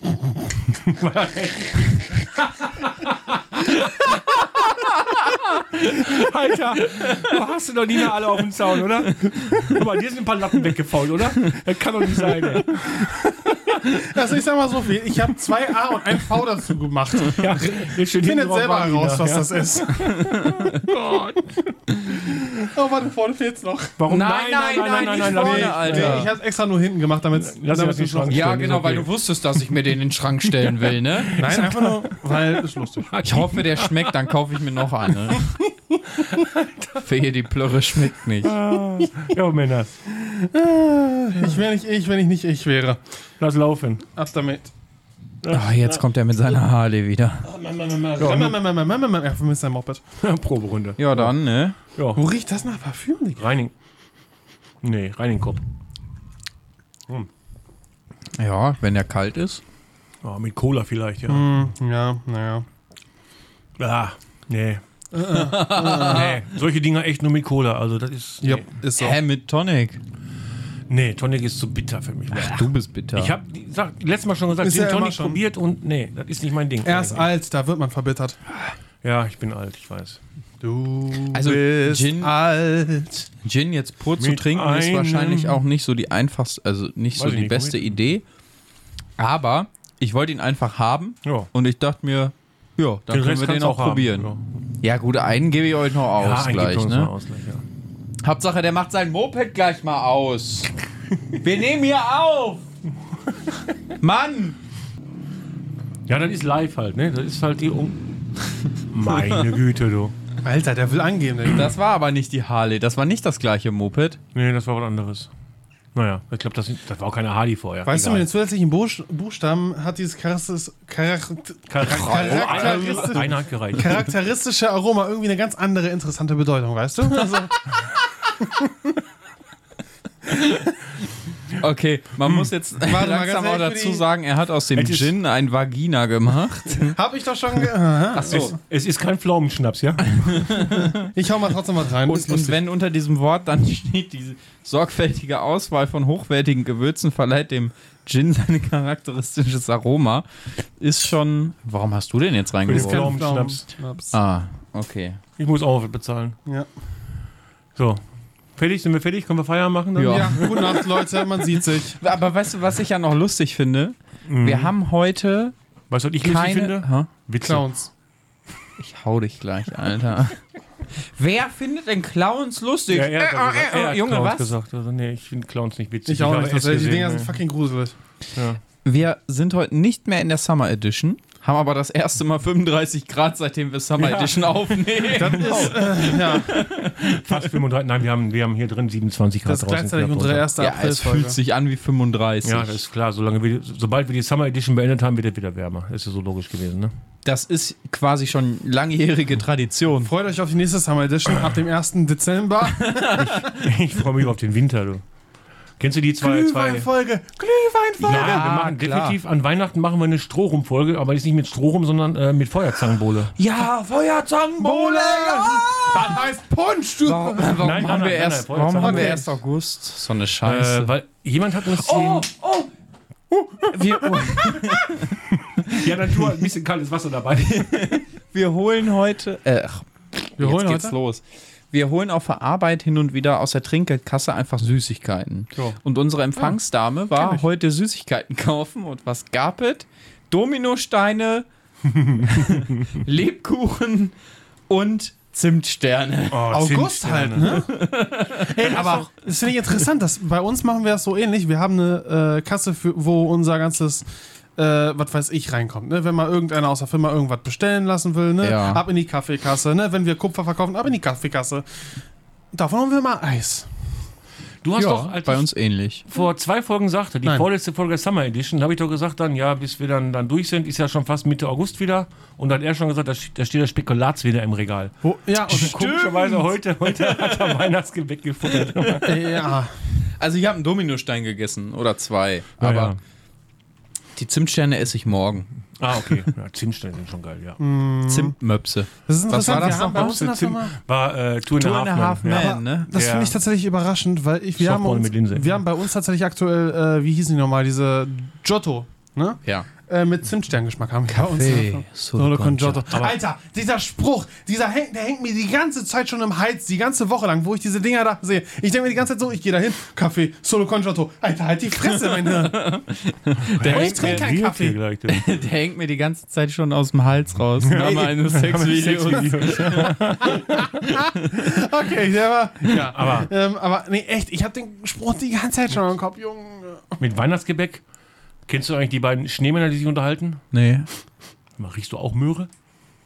Alter, du hast doch nie mehr alle auf dem Zaun, oder? Guck mal, dir sind ein paar Lappen weggefault, oder? Das kann doch nicht sein, ey. Also ich sag mal so viel, ich habe zwei A und ein V dazu gemacht. Ja, Findet selber heraus, was ja. das ist. Gott. Oh, warte, vorne fehlt's noch. Warum? Nein, nein, nein, nicht vorne, Nee, Alter. Nee, ich hab's extra nur hinten gemacht, damit Lass damit den Schrank Ja, genau, ist weil okay. du wusstest, dass ich mir den in den Schrank stellen will, ne? Nein, einfach nur, weil ist lustig. Ich hoffe, der schmeckt, dann kaufe ich mir noch eine. Für hier die Plörre schmeckt nicht. Ja, Männer, Ich wäre nicht ich, wenn ich nicht ich wäre. Lass laufen. Ab damit. Ah, jetzt kommt er mit seiner Harley wieder. Ja, vermisst ein Moped. Proberunde. Ja, dann, ne? Ja, Wo riecht das nach Parfüm? Digga? Reining. Nee, Reiningkopf. Ja, wenn er kalt ist. Oh, mit Cola vielleicht, ja. Hm, ja, naja. Ah, nee. nee, solche Dinger echt nur mit Cola. Also das ist. Nee, Ja, ist so. Hä, mit Tonic? Nee Tonic ist zu bitter für mich. Du bist bitter. Ich habe letztes Mal schon gesagt, Ist ja immer Tonic schon. probiert und nee, das ist nicht mein Ding. Er ist alt, da wird man verbittert. Ja, ich bin alt, ich weiß. Du Also, bist Gin- alt. Gin jetzt pur zu Mit trinken ist einem- wahrscheinlich auch nicht so die einfachste, also nicht so Weiß ich die nicht, beste Idee. Aber ich wollte ihn einfach haben Ja. und ich dachte mir, ja, dann können wir den kannst auch du haben. probieren. Ja. Ja, gut, einen gebe ich euch noch aus Ja, einen gleich, uns ne? noch Ausgleich, ja. Hauptsache, der macht sein Moped gleich mal aus. Wir nehmen hier auf. Mann! ja, das ist live halt, ne? Das ist halt die um. Meine Güte, du. Alter, der will angehen. Digga. Das war aber nicht die Harley, das war nicht das gleiche Moped. Nee, das war was anderes. Naja, ich glaube, das, das war auch keine Harley vorher. Weißt du, mit Egal. den zusätzlichen Buch Buchstaben hat dieses charakteris charakter Charakter- charakteristisch- Einer hat gereicht. charakteristische Aroma irgendwie eine ganz andere interessante Bedeutung, weißt du? Also, Okay, man muss jetzt mal langsam ganz auch dazu für sagen, er hat aus dem Es ist- Gin ein Vagina gemacht. Hab ich doch schon. Ge Aha. Ach Es, so. es ist kein Pflaumenschnaps, ja? ich hau mal trotzdem was rein. Und, und wenn unter diesem Wort dann steht, diese sorgfältige Auswahl von hochwertigen Gewürzen verleiht dem Gin sein charakteristisches Aroma, ist schon. Warum hast du den jetzt Ist reingeworfen? kein Pflaumenschnaps. Schnaps. Ah, okay. Ich muss auch was bezahlen. Ja. So. Fertig? Sind wir fertig? Können wir Feiern machen? Dann? Ja. ja, gute Nacht, Leute, man sieht sich. Aber weißt du, was ich ja noch lustig finde? Wir haben heute Weißt du, was ich lustig keine. finde? Ha? Witze. Clowns. Ich hau dich gleich, Alter. Wer findet denn Clowns lustig? Ja, er hat, Äh, äh, er äh, hat Junge, Clowns was? gesagt. Also, nee, ich finde Clowns nicht witzig. Ich auch nicht. es tatsächlich. Die Dinger sind fucking gruselig. ja. Wir sind heute nicht mehr in der Summer Edition, haben aber das erste Mal 35 Grad, seitdem wir Summer Ja. Edition aufnehmen. Das ist, äh, ja, Fast 35. Nein, wir haben, wir haben hier drin 27 Grad das ist gleichzeitig unsere erste ja, es fühlt sich an wie 35. Ja, das ist klar. Solange wir, sobald wir die Summer Edition beendet haben, wird es wieder wärmer. Das ist ja so logisch gewesen, ne? Das ist quasi schon langjährige Tradition. Freut euch auf die nächste Summer Edition ab dem 1. Dezember. Ich freue mich auf den Winter, du. Kennst du die zwei? zwei Glühweinfolge. Glühweinfolge. Nein, wir machen klar. definitiv an Weihnachten machen wir eine Strohrum-Folge, aber die ist nicht mit Strohrum, sondern äh, mit Feuerzangenbowle. Ja, Feuerzangenbowle! Das heißt Punsch, du. Warum, warum Nein, haben nein, wir nein, erst, nein, warum haben wir erst August? So eine Scheiße. Äh, weil jemand hat uns oh, den. oh! Wir, Ja, dann tu halt ein bisschen kaltes Wasser dabei. wir holen heute. Äh, Wir jetzt holen geht's heute? los. Wir holen auf der Arbeit hin und wieder aus der Trinkgeldkasse einfach Süßigkeiten. So. Und unsere Empfangsdame kenn war heute Süßigkeiten kaufen. Und was gab es? Dominosteine, Lebkuchen und Zimtsterne. Oh, August Zimtsterne. halt, ne? Ey, aber das finde ich interessant. Dass bei uns machen wir das so ähnlich. Wir haben eine äh, Kasse, für, wo unser ganzes, äh, was weiß ich, reinkommt. Ne? Wenn mal irgendeiner aus der Firma irgendwas bestellen lassen will, ne? Ja. ab in die Kaffeekasse. Ne? Wenn wir Kupfer verkaufen, ab in die Kaffeekasse. Davon haben wir mal Eis. Du hast Ja, doch, als bei uns ähnlich. vor zwei Folgen sagte, die Nein. vorletzte Folge der Summer Edition, da habe ich doch gesagt dann, ja, bis wir dann, dann durch sind, ist ja schon fast Mitte August wieder. Und dann hat er schon gesagt, da, da steht der Spekulats wieder im Regal. Wo, ja, und, Komischerweise heute, heute hat er Weihnachtsgebäck gefuttert. ja. Also ich habe einen Dominostein gegessen oder zwei. Ja, aber ja. Die Zimtsterne esse ich morgen. Ah, okay. Ja, Zimtsterne sind schon geil, ja. Zimtmöpse. Das ist Was war interessant. das wir haben nochmal? Zim war äh, Two and a Half Half Men. Ja. ne? Das Der- finde ich tatsächlich überraschend, weil ich, wir, haben Softball uns, mit Linse. wir haben bei uns tatsächlich aktuell, äh, wie hießen die nochmal, diese Giotto, ne? Ja. Äh, mit Zimtsterngeschmack haben wir bei uns. Kaffee, ne? Solo Solo con con Giotto. Aber- Alter, dieser Spruch, dieser hängt, der hängt mir die ganze Zeit schon im Hals, die ganze Woche lang, wo ich diese Dinger da sehe. Ich denke mir die ganze Zeit so, ich gehe da hin, Kaffee, Solo con Giotto. Alter, halt die Fresse, mein Hirn. Der ich trinke keinen Kaffee. Gleich. Der hängt mir die ganze Zeit schon aus dem Hals raus. Rahmen eines Sexvideos. Sexvideos. Okay, der war, ja. Aber Ähm, aber nee, echt, ich habe den Spruch die ganze Zeit schon im Kopf, Junge. mit Weihnachtsgebäck, kennst du eigentlich die beiden Schneemänner, die sich unterhalten? Nee. Riechst du auch Möhre?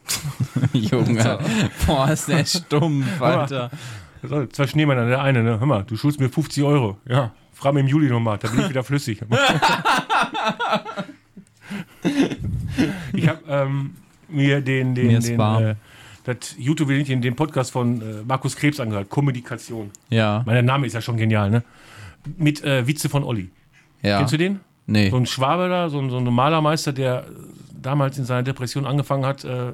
Junge. Boah, ist der stumpf, Alter. Zwei Schneemänner, der eine, ne? Hör mal, du schuldest mir 50 Euro. Ja, frag mir im Juli nochmal, da bin ich wieder flüssig. ich habe ähm, mir den, den, Mir den äh, das YouTube-Video, den Podcast von äh, Markus Krebs angehört, Kommunikation. Ja. Mein Name ist ja schon genial, ne? Mit äh, Witze von Olli. Ja. Kennst du den? Nee. So ein Schwabe da, so ein, so ein Malermeister, der damals in seiner Depression angefangen hat, äh,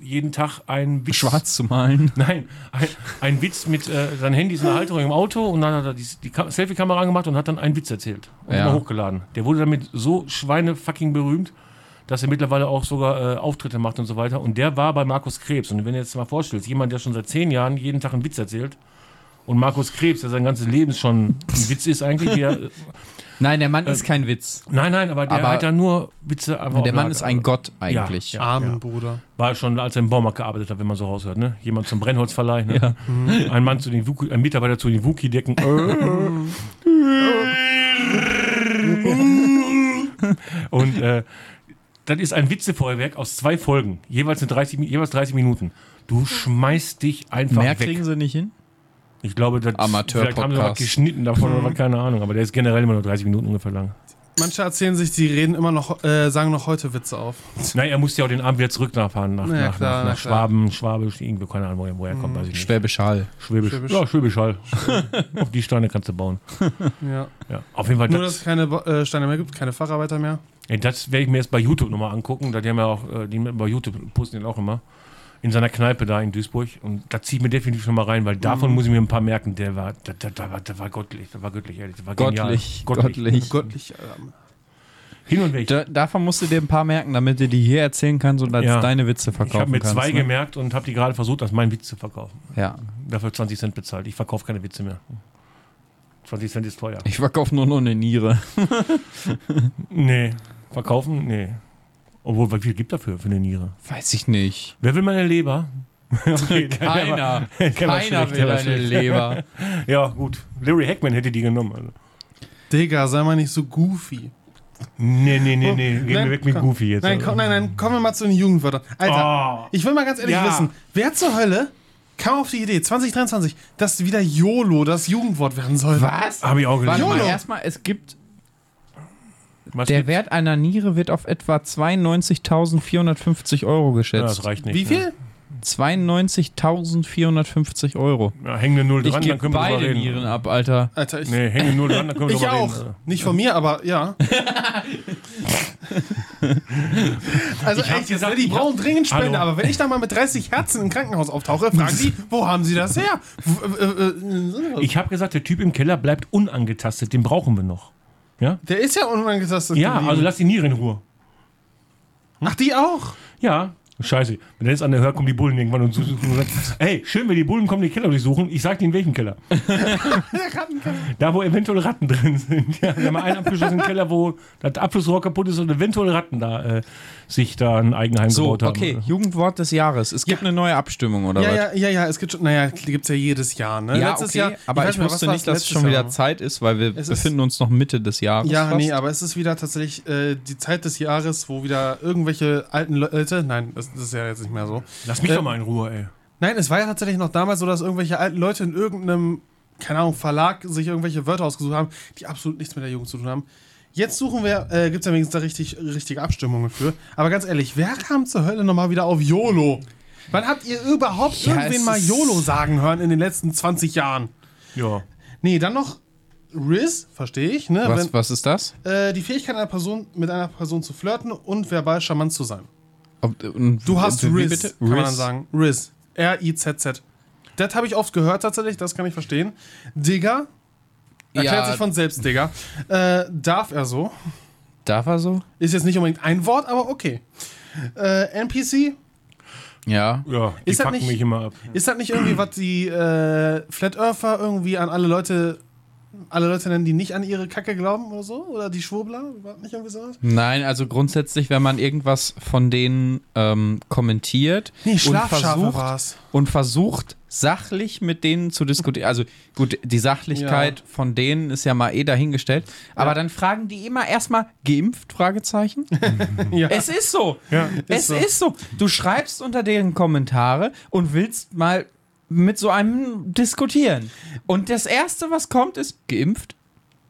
jeden Tag einen Witz. Schwarz zu malen. Nein, ein, ein Witz mit, äh, sein Handy ist in der Halterung im Auto und dann hat er die, die Ka- Selfie-Kamera angemacht und hat dann einen Witz erzählt und Ja. immer hochgeladen. Der wurde damit so schweinefucking berühmt, dass er mittlerweile auch sogar äh, Auftritte macht und so weiter. Und der war bei Markus Krebs. Und wenn du jetzt mal vorstellst, jemand, der schon seit zehn Jahren jeden Tag einen Witz erzählt und Markus Krebs, der sein ganzes Leben schon ein Witz ist eigentlich, der, Nein, der Mann ist kein Witz. nein, nein, aber der Aber- hat ja nur Witze einfach Der Mann ist ein Gott eigentlich. Ja. Armen Bruder. War schon, als er im Baumarkt gearbeitet hat, wenn man so raushört, ne? Jemand zum Brennholzverleih, ne? Ja. Ein Mann zu den Wookie, ein Mitarbeiter zu den Wookie-Decken. Und äh, das ist ein Witzefeuerwerk aus zwei Folgen, jeweils, eine 30, Mi- jeweils 30 Minuten. Du schmeißt dich einfach Mehr weg. kriegen sie nicht hin? Ich glaube, das Amateur-Podcast. vielleicht haben sie was geschnitten davon oder was, keine Ahnung, aber der ist generell immer nur 30 Minuten ungefähr lang. Manche erzählen sich, die reden immer noch, äh, sagen noch heute Witze auf. Na, er musste ja auch den Abend wieder zurück nachfahren, nach, Ja, nach, klar, nach, na nach klar. Schwaben, Schwabisch, irgendwo, keine Ahnung, woher, er kommt, weiß ich nicht. Schwäbisch Hall. Schwäbisch. Schwäbisch. Ja, Schwäbisch Hall. Auf die Steine kannst du bauen. Ja. Ja, auf jeden Fall. Nur, dass Das, es keine äh, Steine mehr gibt, keine Facharbeiter mehr. ey, das werde ich mir jetzt bei YouTube nochmal angucken. Da die haben ja auch, äh, die bei YouTube posten den auch immer. In seiner Kneipe da in Duisburg. Und da ziehe ich mir definitiv schon mal rein, weil davon Mhm. muss ich mir ein paar merken. Der war, der, der, der, war, der war göttlich, der war göttlich, ehrlich. Der war genial. Gottlich. Gottlich. Göttlich. Ähm, Hin und weg. Da, davon musst du dir ein paar merken, damit du die hier erzählen kannst und als Ja. deine Witze ich verkaufen habe mir kannst. zwei ne? gemerkt und habe die gerade versucht, als meinen Witz zu verkaufen. Ja. Dafür 20 Cent bezahlt. Ich verkaufe keine Witze mehr. 20 Cent ist teuer. Ich verkaufe nur noch eine Niere. Nee. Verkaufen? Nee. Obwohl, wie viel gibt dafür für eine Niere? Weiß ich nicht. Wer will meine Leber? Okay, Keiner. war Keiner will war eine schlecht. Leber. Ja, gut. Larry Hackman hätte die genommen. Also. Digga, sei mal nicht so goofy. Nee, nee, nee, nee. Geh Nein, mir weg mit komm. Goofy jetzt. Nein, also. komm, nein, nein, kommen wir mal zu den Jugendwörtern. Alter, Oh. ich will mal ganz ehrlich Ja. wissen, wer zur Hölle kam auf die Idee, 2023, dass wieder YOLO das Jugendwort werden soll? Was? Hab ich auch Warte gelesen. mal, YOLO. erstmal, es gibt. Was Der gibt's? Wert einer Niere wird auf etwa 92.450 Euro Ja, geschätzt. das reicht nicht. Wie viel? 92.450 Euro. Ja, häng eine Null Ich dran, dann gebe können wir drüber beide reden. Nieren ab, Alter. Alter, ich, Nee, häng eine Null dran, dann können wir ich drüber auch. reden. Nicht von mir, aber ja. also Ich echt, gesagt, die ich brauchen dringend Spende, Hallo. aber wenn ich da mal mit 30 Herzen im Krankenhaus auftauche, fragen die, wo haben sie das her? Ich habe gesagt, der Typ im Keller bleibt unangetastet. Den brauchen wir noch. Ja? der ist ja unangetastet. Ja, geblieben. also lass die Niere in Ruhe. Ach, die auch? Ja. Scheiße. Wenn der jetzt an der Hör kommen die Bullen irgendwann und suchen und sagen, hey, schön, wenn die Bullen kommen, den Keller durchsuchen. Ich sag dir in welchen Keller. Da, wo eventuell Ratten drin sind. Ja, wir haben einen abgeschlossenen Keller, wo das Abflussrohr kaputt ist und eventuell Ratten da äh, sich da ein Eigenheim So, gebaut haben. okay, Jugendwort des Jahres. Es gibt eine neue Abstimmung, oder Ja, was? ja, ja, ja, es gibt schon, naja, die gibt es ja jedes Jahr, ne? Ja, Letztes okay, Jahr, aber weiß ich was wusste nicht, dass es schon wieder Jahr? Zeit ist, weil wir Es befinden uns noch Mitte des Jahres. Ja, fast. nee, aber es ist wieder tatsächlich äh, die Zeit des Jahres, wo wieder irgendwelche alten Leute, nein, das, das ist ja jetzt nicht mehr so. Lass mich Äh, doch mal in Ruhe, ey. Nein, es war ja tatsächlich noch damals so, dass irgendwelche alten Leute in irgendeinem, keine Ahnung, Verlag sich irgendwelche Wörter ausgesucht haben, die absolut nichts mit der Jugend zu tun haben. Jetzt suchen wir, äh, gibt es ja wenigstens da richtig, richtige Abstimmungen für. Aber ganz ehrlich, wer kam zur Hölle nochmal wieder auf YOLO? Wann habt ihr überhaupt Ja, irgendwen mal YOLO sagen hören in den letzten 20 Jahren? Ja. Nee, dann noch Riz, verstehe ich, ne? was, Wenn, was ist das? äh, die Fähigkeit einer Person, mit einer Person zu flirten und verbal charmant zu sein. Ob, Du hast Riz, bitte? kann man Riz. dann sagen. Riz. R-I-Z-Z. Das habe ich oft gehört tatsächlich, das kann ich verstehen. Digger. Erklärt Ja. sich von selbst, Digger. Äh, darf er so? Darf er so? Ist jetzt nicht unbedingt ein Wort, aber okay. Äh, NPC? Ja. Ja, die Ist packen nicht- mich immer ab. Ist das nicht irgendwie, was die äh, Flat Earther irgendwie an alle Leute, alle Leute nennen, die nicht an ihre Kacke glauben oder so? Oder die Schwurbler? War nicht irgendwie sowas? Nein, also grundsätzlich, wenn man irgendwas von denen ähm, kommentiert Nee, und versucht, war's. und versucht, sachlich mit denen zu diskutieren. Also gut, die Sachlichkeit von denen ist ja mal eh dahingestellt. Aber dann fragen die immer erstmal, geimpft? Fragezeichen. Ja. Es ist so. Ja. es so. ist so. Du schreibst unter deren Kommentare und willst mal mit so einem diskutieren. Und das Erste, was kommt, ist geimpft.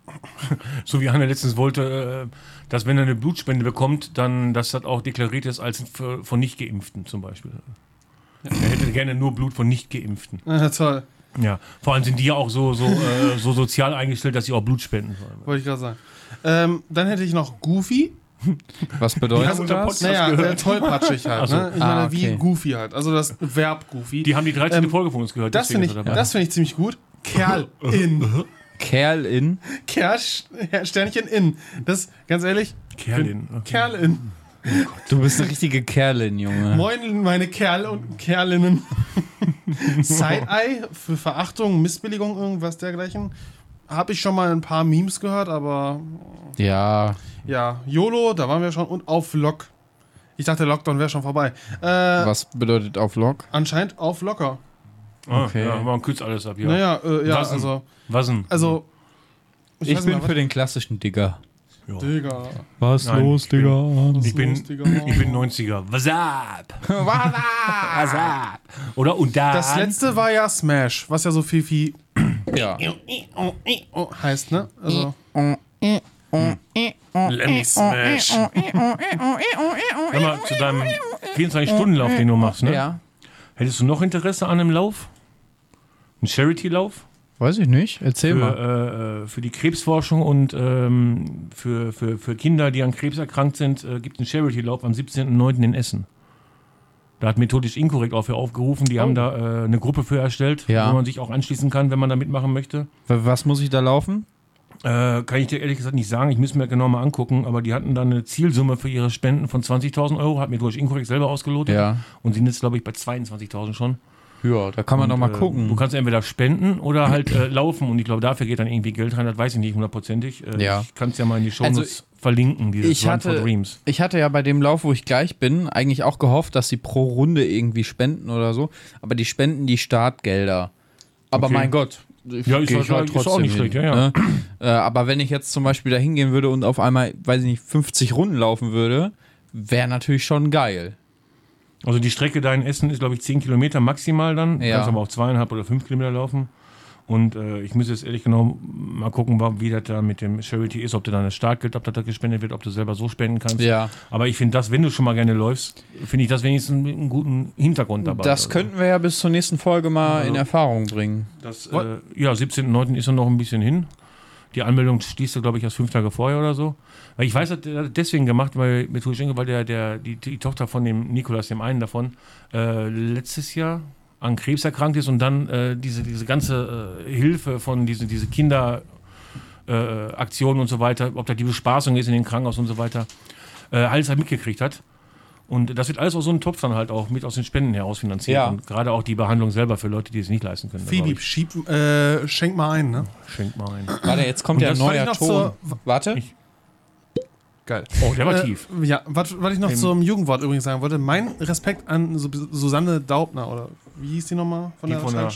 So wie Hanna letztens wollte, äh, dass wenn er eine Blutspende bekommt, dann, dass das auch deklariert ist als von Nicht-Geimpften zum Beispiel. Er hätte gerne nur Blut von Nicht-Geimpften. Ja, toll. Ja. Vor allem sind die ja auch so, so, äh, so sozial eingestellt, dass sie auch Blut spenden sollen. Wollte ich gerade sagen. Ähm, dann hätte ich noch Goofy. Was Die haben bedeutet das? Naja, gehört. äh, tollpatschig halt. Ach so. Ne? Ich Ah, meine, okay. wie Goofy halt. Also das Verb Goofy. Die haben die 13. Ähm, Folge von uns gehört. das deswegen finde ich, das finde ich ziemlich gut. Kerl in. Kerl in. Kerl, Sternchen in. Das, ganz ehrlich, Kerlin. Okay. Kerl in. Du bist eine richtige Kerlin, Junge. Moin, meine Kerl und Kerlinnen. Side-Eye für Verachtung, Missbilligung, irgendwas dergleichen. Habe ich schon mal ein paar Memes gehört, aber Ja. ja, YOLO, da waren wir schon. Und auf Lock. Ich dachte, Lockdown wäre schon vorbei. Äh, Was bedeutet auf Log? anscheinend auf Locker. Ah, Okay. Ja, man kürzt alles ab, ja. Naja, äh, ja, Was denn? also. Was denn? Also. Ich weiß bin nicht für den klassischen Digger. Ja. Digga. Was Nein, los, ich was Ich ist bin, los, Digga? ich bin 90er. Was ab? Was ab? Oder? Und da. Das letzte war ja Smash, was ja so viel wie Ja. heißt, ne? Also. Lemmy Smash. Hör mal, zu deinem 24-Stunden-Lauf, den du machst, ne? Ja. Hättest du noch Interesse an einem Lauf? Ein Charity-Lauf? Weiß ich nicht. Erzähl mal. Für, äh, für die Krebsforschung und ähm, für, für, für Kinder, die an Krebs erkrankt sind, äh, gibt es einen Charity-Lauf am 17.09. in Essen. Da hat methodisch inkorrekt auch für aufgerufen. Die haben da äh, eine Gruppe für erstellt, Ja. wo man sich auch anschließen kann, wenn man da mitmachen möchte. Was muss ich da laufen? Äh, kann ich dir ehrlich gesagt nicht sagen. Ich muss mir genau mal angucken. Aber die hatten dann eine Zielsumme für ihre Spenden von 20.000 Euro. Hat methodisch inkorrekt selber ausgelotet. Ja. Und sind jetzt, glaube ich, bei 22.000 schon. Ja, da kann man Und, doch mal äh, gucken. Du kannst entweder spenden oder halt äh, laufen. Und ich glaube, dafür geht dann irgendwie Geld rein. Das weiß ich nicht hundertprozentig. Äh, Ja. Ich kann es ja mal in die Show Also, verlinken, dieses ich Run hatte- for Dreams. Ich hatte ja bei dem Lauf, wo ich gleich bin, eigentlich auch gehofft, dass sie pro Runde irgendwie spenden oder so. Aber die spenden die Startgelder. Aber Okay. mein Gott. ich Ja, ist geh halt- ist auch nicht schlecht, ja, ja. Ne? Äh, aber wenn ich jetzt zum Beispiel da hingehen würde und auf einmal, weiß ich nicht, 50 Runden laufen würde, wäre natürlich schon geil. Also die Strecke da in Essen ist, glaube ich, 10 Kilometer maximal dann. Ja. kannst aber auch zweieinhalb oder fünf Kilometer laufen. Und äh, ich muss jetzt ehrlich genau mal gucken, wie das da mit dem Charity ist, ob du dann das Startgeld, ob das da gespendet wird, ob du selber so spenden kannst. Ja. Aber ich finde das, wenn du schon mal gerne läufst, finde ich das wenigstens einen guten Hintergrund dabei. Das Also, könnten wir ja bis zur nächsten Folge mal in Erfahrung bringen. das, äh, Ja, 17.09. ist er noch ein bisschen hin. Die Anmeldung schließt glaube ich, erst fünf Tage vorher oder so. Weil ich weiß, hat er deswegen gemacht, weil mit Schenke, weil der, der, die, die Tochter von dem Nikolas, dem einen davon, äh, letztes Jahr an Krebs erkrankt ist und dann äh, diese, diese ganze äh, Hilfe von diese, diese Kinder äh, und so weiter, ob da die Bespaßung ist in den Krankenhaus und so weiter, äh, alles halt mitgekriegt hat. Und das wird alles aus so einem Topf dann halt auch mit aus den Spenden heraus finanziert. Ja. Und gerade auch die Behandlung selber für Leute, die es nicht leisten können. Ich, schieb, äh, schenk mal ein, ne? Schenkt mal ein. Warte, jetzt kommt Und ja ein das fand neuer ich noch Ton. zur- Warte. Ich- Geil. Oh, der war Äh, tief. Ja, was, was ich noch Eben. zum Jugendwort übrigens sagen wollte, mein Respekt an Su Susanne Daubner, oder wie hieß die nochmal von Die der von der-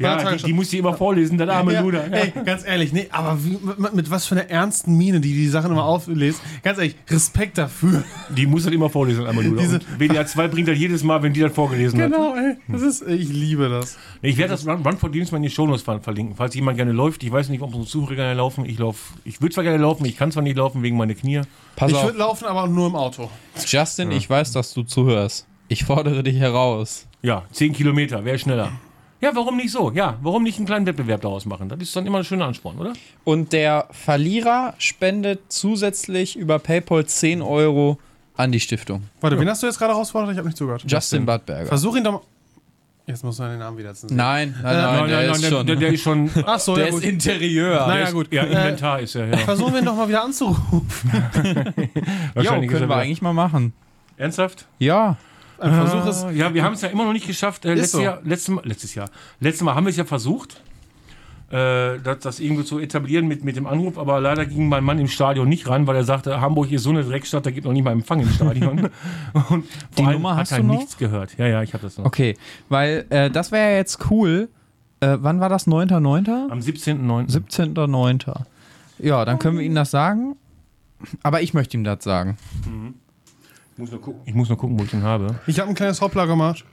Ja, die, die musste ich immer vorlesen, der arme ja, Luder. Ey, ganz ehrlich, nee, aber wie, mit, mit was für einer ernsten Miene, die die Sachen immer auflässt. Ganz ehrlich, Respekt dafür. Die muss halt immer vorlesen, der arme Luder. Diese- Und WDR 2 bringt das jedes Mal, wenn die das vorgelesen hat. Genau, ey. Das ist, ich liebe das. Ich werde das Run, Run for Dreams mal in die Shownotes ver- verlinken. Falls jemand gerne läuft, ich weiß nicht, ob unsere Zuhörer gerne laufen. Ich lauf, ich würde zwar gerne laufen, ich kann zwar nicht laufen wegen meiner Knie. Pass ich würde laufen, aber nur im Auto. Justin, ich weiß, dass du zuhörst. Ich fordere dich heraus. Ja, 10 Kilometer, wäre schneller. Ja, warum nicht so? Ja, warum nicht einen kleinen Wettbewerb daraus machen? Das ist dann immer ein schöner Ansporn, oder? Und der Verlierer spendet zusätzlich über PayPal 10 Euro an die Stiftung. Warte, wen hast du jetzt gerade herausgefordert? Ich habe nicht zugehört. Justin Badberger. Versuch ihn doch mal. Jetzt muss man den Namen wieder sehen. Nein, nein, nein, der ist der, schon. der, der ist schon. Ach so, der ja, ist. Interieur. Naja, ist- gut. Ja, Äh, Inventar ist er, ja. Versuchen wir ihn doch mal wieder anzurufen. Jo, können wir eigentlich mal machen. Ernsthaft? Ja. Ein Versuch ist. Ja, wir haben es ja immer noch nicht geschafft. Äh, letztes, so. Jahr, letztes, Mal, letztes Jahr. Letztes Mal haben wir es ja versucht, äh, das, das irgendwie zu etablieren mit, mit dem Anruf, aber leider ging mein Mann im Stadion nicht ran, weil er sagte, Hamburg ist so eine Dreckstadt, da gibt noch nicht mal Empfang im Stadion. Und Die Nummer hat hast er du noch? nichts gehört. Ja, ja, ich habe das noch. Okay, weil äh, das wäre ja jetzt cool. Äh, wann war das? 9.9.? Am 17.09. 17.9. Ja, dann können wir ihm das sagen. Aber ich möchte ihm das sagen. Ich muss, nur gucken, ich muss nur gucken, wo ich den habe. Ich habe ein kleines Hoppla gemacht.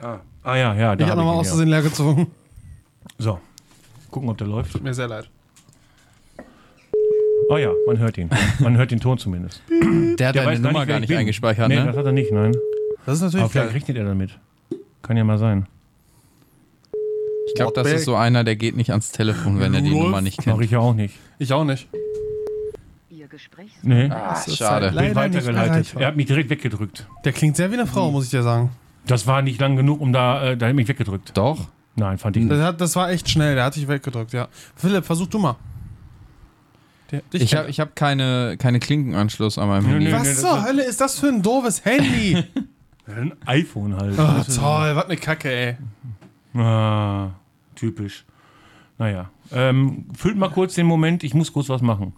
Ah ja, ja, da Ich habe hab nochmal ihn, aus. Versehen leer gezogen. So, gucken, ob der läuft. Tut mir sehr leid. Oh ja, man hört ihn. Man hört den Ton zumindest. Der hat Der deine Nummer gar ich nicht bin. eingespeichert, nee, ne? das hat er nicht, nein. Das ist Aber natürlich vielleicht geil. rechnet er damit. Kann ja mal sein. Ich glaube, das ist so einer, der geht nicht ans Telefon, wenn er die? Nummer nicht Mach kennt. ich ja auch nicht. Ich auch nicht. Gesprächs Nee. Ah, Das ist schade. halt leider weitergeleitet. Er hat mich direkt weggedrückt. Der klingt sehr wie eine Frau, muss ich dir sagen. Das war nicht lang genug, um da, äh, da hat mich weggedrückt. Doch. Nein, fand ich nicht. Das, hat, das war echt schnell, der hat dich weggedrückt, ja. Philipp, versuch du mal. Der, dich Ich habe ich hab keine, keine Klinkenanschluss an meinem Nö, Handy. nö. Was das zur Hölle ist das für ein doofes Handy? Ein iPhone halt. oh, toll, was eine Kacke, ey. Ah, typisch. Naja. Ähm, füllt mal kurz den Moment, ich muss kurz was machen.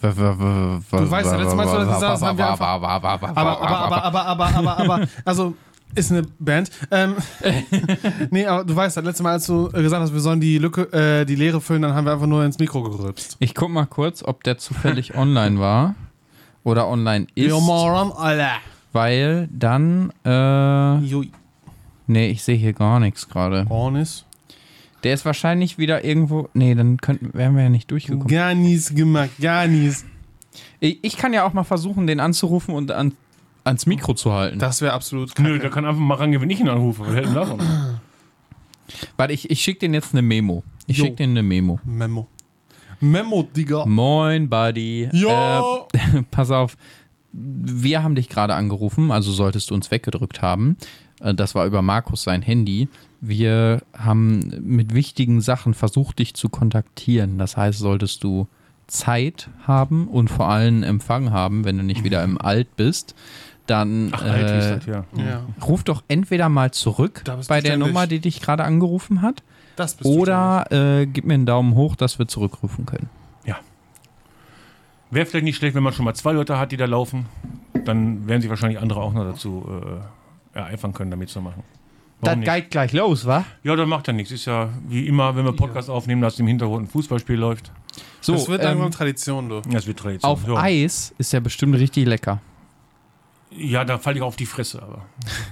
Du weißt ja, letztes Mal, als du das gesagt hast, haben wir einfach- aber, Aber, aber, aber, aber, aber, aber, also, ist eine Band. Ähm, nee, aber du weißt, das letzte Mal, als du gesagt hast, wir sollen die Lücke, äh, die Leere füllen, dann haben wir einfach nur ins Mikro gerülpst. Ich guck mal kurz, ob der zufällig online war oder online ist, Yo, Moron, Alter. weil dann, äh, nee, ich sehe hier gar nichts gerade. Ornis. Der ist wahrscheinlich wieder irgendwo, nee, dann könnten, wären wir ja nicht durchgekommen. Gar nichts gemacht, gar nichts. Ich, ich kann ja auch mal versuchen, den anzurufen und an, ans Mikro zu halten. Das wäre absolut Nö, der kann einfach mal rangehen, wenn ich ihn anrufe. Was hält denn davon? Warte, ich, ich schicke den jetzt eine Memo. Ich schicke den eine Memo. Memo. Memo, Digga. Moin, Buddy. Ja. Äh, pass auf. Wir haben dich gerade angerufen, also solltest du uns weggedrückt haben. Äh, Das war über Markus sein Handy. Wir haben mit wichtigen Sachen versucht, dich zu kontaktieren. Das heißt, solltest du Zeit haben und vor allem Empfang haben, wenn du nicht wieder im Alt bist, dann Ach, alt hieß äh, das, ja. Ja. ruf doch entweder mal zurück bei der. Nummer, die dich gerade angerufen hat, Das bist du oder äh, gib mir einen Daumen hoch, dass wir zurückrufen können. Wäre vielleicht nicht schlecht, wenn man schon mal zwei Leute hat, die da laufen. Dann werden sich wahrscheinlich andere auch noch dazu äh, ereifern können, damit zu machen. Warum nicht? geht gleich los, wa? Ja, das macht ja nichts. Ist ja wie immer, wenn wir Podcast aufnehmen, dass im Hintergrund ein Fußballspiel läuft. So, das wird ähm, irgendwann Tradition, du. Das wird Tradition. auf ja. Eis ist ja bestimmt richtig lecker. Ja, da falle ich auf die Fresse, aber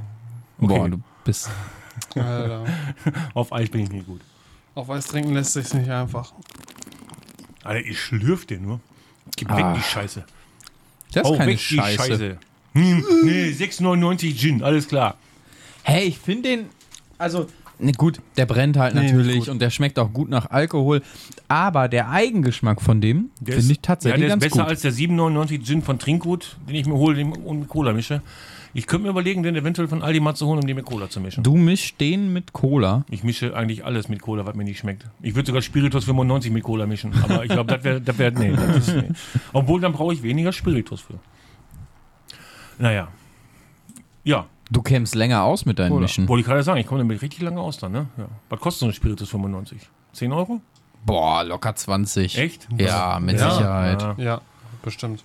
Boah, du bist. Auf Eis bin ich nicht gut. Auf Eis trinken lässt sich nicht einfach. Alter, ich schlürf den nur. Gib Ah. weg die Scheiße. Das ist Hau keine weg Scheiße. Hm, nee, 6,99 Gin, alles klar. Hey, ich finde den. Also, ne, gut, der brennt halt Nee, natürlich und der schmeckt auch gut nach Alkohol. Aber der Eigengeschmack von dem finde ich tatsächlich ja, der ganz ist besser gut. als der 7,99 Gin von Trinkgut, den ich mir hole den- und mit Cola mische. Ich könnte mir überlegen, den eventuell von Aldi mal zu holen, um den mit Cola zu mischen. Du mischst den mit Cola. Ich mische eigentlich alles mit Cola, was mir nicht schmeckt. Ich würde sogar Spiritus 95 mit Cola mischen, aber ich glaube, das wäre, das wäre, nee, das ist, nee. Obwohl, dann brauche ich weniger Spiritus für. Naja. Ja, Du kämst länger aus mit deinen. Mischen. Wollte ich gerade sagen, ich komme damit richtig lange aus dann, ne? Ja. Was kostet so ein Spiritus 95? 10 Euro? Boah, locker 20. Echt? Ja, mit Ja. Sicherheit. Ja. Ja, bestimmt.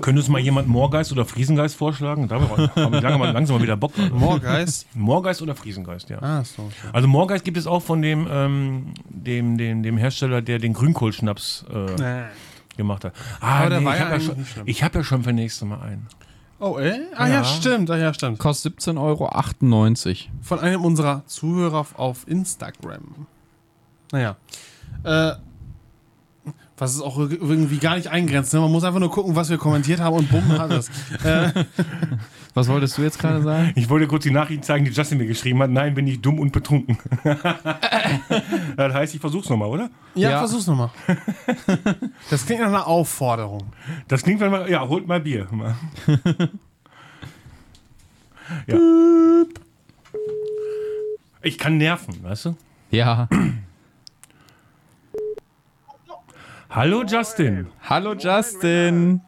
Könnte uns mal jemand Moorgeist oder Friesengeist vorschlagen? Da habe ich lange mal, langsam mal wieder Bock. Moorgeist. Moorgeist oder Friesengeist, ja. ah, so. Also Moorgeist gibt es auch von dem, ähm, dem, dem, dem Hersteller, der den Grünkohlschnaps äh, gemacht hat. Ah, Aber nee, war ich ja habe ja, schon- ich hab ja schon für nächstes Mal einen. Oh, ey? Ah, ja. Ja. stimmt. Ah, ja, stimmt. Kostet 17,98 Euro. Von einem unserer Zuhörer auf Instagram. Naja. Äh, was ist auch irgendwie gar nicht eingrenzt. Ne? Man muss einfach nur gucken, was wir kommentiert haben und bumm hat es. Äh, Was wolltest du jetzt gerade sagen? Ich wollte kurz die Nachricht zeigen, die Justin mir geschrieben hat. Nein, bin ich dumm und betrunken. das heißt, ich versuch's nochmal, oder? ja, Ja. versuch's nochmal. Das klingt nach einer Aufforderung. Das klingt, wenn man. Ja, holt mal Bier. Ja. Ich kann nerven, weißt du? Ja. Hallo Justin. Hallo Justin.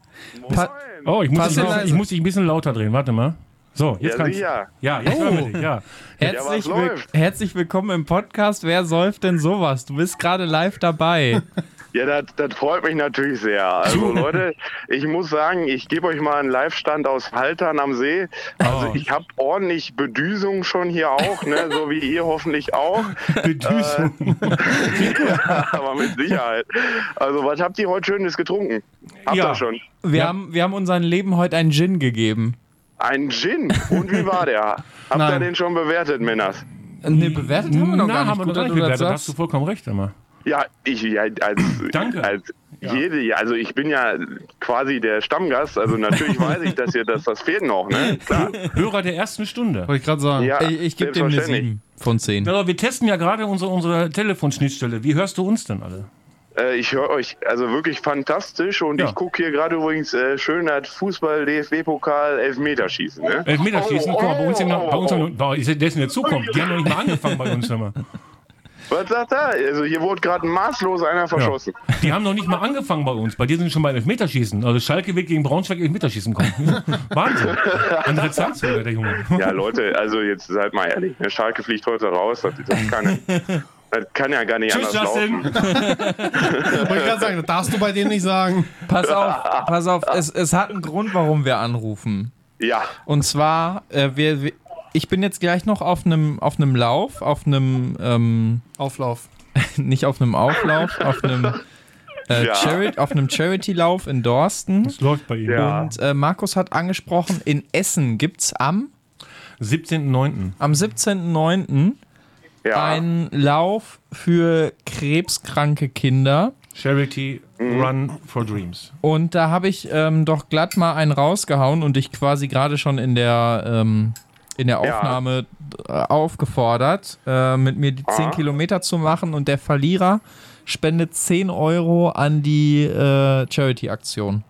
Pa Oh, ich muss, bisschen- ich muss dich ein bisschen lauter drehen. Warte mal. So, jetzt Ja, kannst sicher. Ja, jetzt hören wir dich. Ja. herzlich, was will läuft? herzlich willkommen im Podcast. Wer säuft denn sowas? Du bist gerade live dabei. Ja, das, das freut mich natürlich sehr. Also Leute, ich muss sagen, ich gebe euch mal einen Live-Stand aus Haltern am See. Also Oh. ich habe ordentlich Bedüsung schon hier auch, ne? so wie ihr hoffentlich auch. Bedüsung. Aber mit Sicherheit. Also was habt ihr heute Schönes getrunken? Habt Ja. ihr schon? Wir, Ja. haben, wir haben unseren Leben heute einen Gin gegeben. Ein Gin. Und wie war der? Habt ihr Nein. den schon bewertet, Männers? Ne, bewertet haben wir noch Na, gar nicht. haben wir Gut, noch gar nicht bewertet. Da hast du vollkommen recht, immer. Ja, ich ja, als, Danke. als jede, also ich bin ja quasi der Stammgast, also natürlich weiß ich, dass ihr das, das fehlt noch, ne? Klar. Hörer der ersten Stunde. Wollte ich gerade sagen. Ja, Ich, ich gebe dem eine selbstverständlich. 7 von 10. Ja, wir testen ja gerade unsere, unsere Telefonschnittstelle. Wie hörst du uns denn alle? Äh, ich höre euch also wirklich fantastisch und Ja. ich gucke hier gerade übrigens äh, schön das Fußball DFB-Pokal Elfmeterschießen. Ne? Elfmeterschießen, guck mal, bei uns, im, bei uns oh, im, bei, ist der der ist in der Zukunft. Die haben noch nicht mal angefangen bei uns immer. Was sagt er? Also hier wurde gerade maßlos einer verschossen. Die haben noch nicht mal angefangen bei uns. Bei dir sind schon bei Elfmeterschießen. Also Schalke wird gegen Braunschweig Elfmeterschießen kommen. Wahnsinn. Andere Zeitzeuge, der Junge. Ja. Leute, also jetzt seid mal ehrlich, ne? Schalke fliegt heute raus, das, das, kann, das kann ja gar nicht Tschüss, anders laufen. Justin. Wollte ich gerade sagen, das darfst du bei denen nicht sagen. Pass auf, pass auf. Es, es hat einen Grund, warum wir anrufen. Ja, Und zwar, äh, wir, wir, ich bin jetzt gleich noch auf einem auf einem Lauf, auf einem, ähm, Auflauf. nicht auf einem Auflauf, auf einem, äh, Ja. Chari auf einem Charity-Lauf in Dorsten. Das läuft bei Ihnen. Ja. Und äh, Markus hat angesprochen, in Essen gibt's am, 17.09. am 17.09. ja. einen Lauf für krebskranke Kinder. Charity Run for Dreams. Und da habe ich ähm, doch glatt mal einen rausgehauen und dich quasi gerade schon in der, ähm, in der Ja. Aufnahme äh, aufgefordert, äh, mit mir die 10 Ah. Kilometer zu machen und der Verlierer spendet 10 Euro an die äh, Charity-Aktion.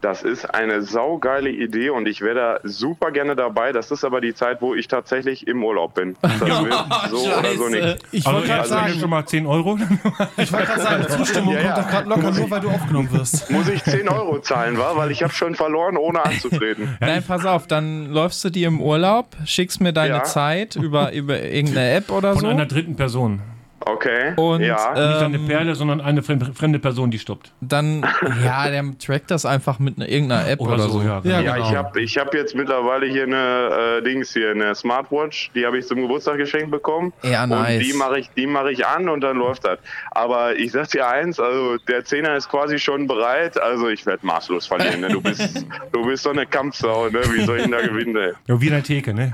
Das ist eine saugeile Idee und ich wäre da super gerne dabei. Das ist aber die Zeit, wo ich tatsächlich im Urlaub bin. Das wird so oder so nicht. Ich Also, wollte gerade also wenn sagen, schon mal 10 Euro. ich wollte gerade sagen, Zustimmung Ja, ja. kommt doch gerade locker nur, weil du aufgenommen wirst. Muss ich 10 Euro zahlen, war? Weil ich habe schon verloren, ohne anzutreten. Nein, pass auf, dann läufst du dir im Urlaub, schickst mir deine Ja. Zeit über, über irgendeine App oder Von so. einer dritten Person. Okay. Und ja. Nicht eine ähm, Perle, sondern eine fremde, Person, die stoppt. dann, ja, der trackt das einfach mit einer- irgendeiner App oder, so. ja. Ja, Ja, genau. ich habe ich hab jetzt mittlerweile hier eine äh, Dings hier, eine Smartwatch, die habe ich zum Geburtstag geschenkt bekommen. Ja, nice. Und die mache ich, die mache ich an und dann läuft das. Aber ich sag dir eins, also der Zehner ist quasi schon bereit. Also ich werde maßlos verlieren. Ne? Du bist, du bist so eine Kampfsau, ne? Wie soll ich denn da gewinnen? Ey? Ja, wie in der Theke, ne?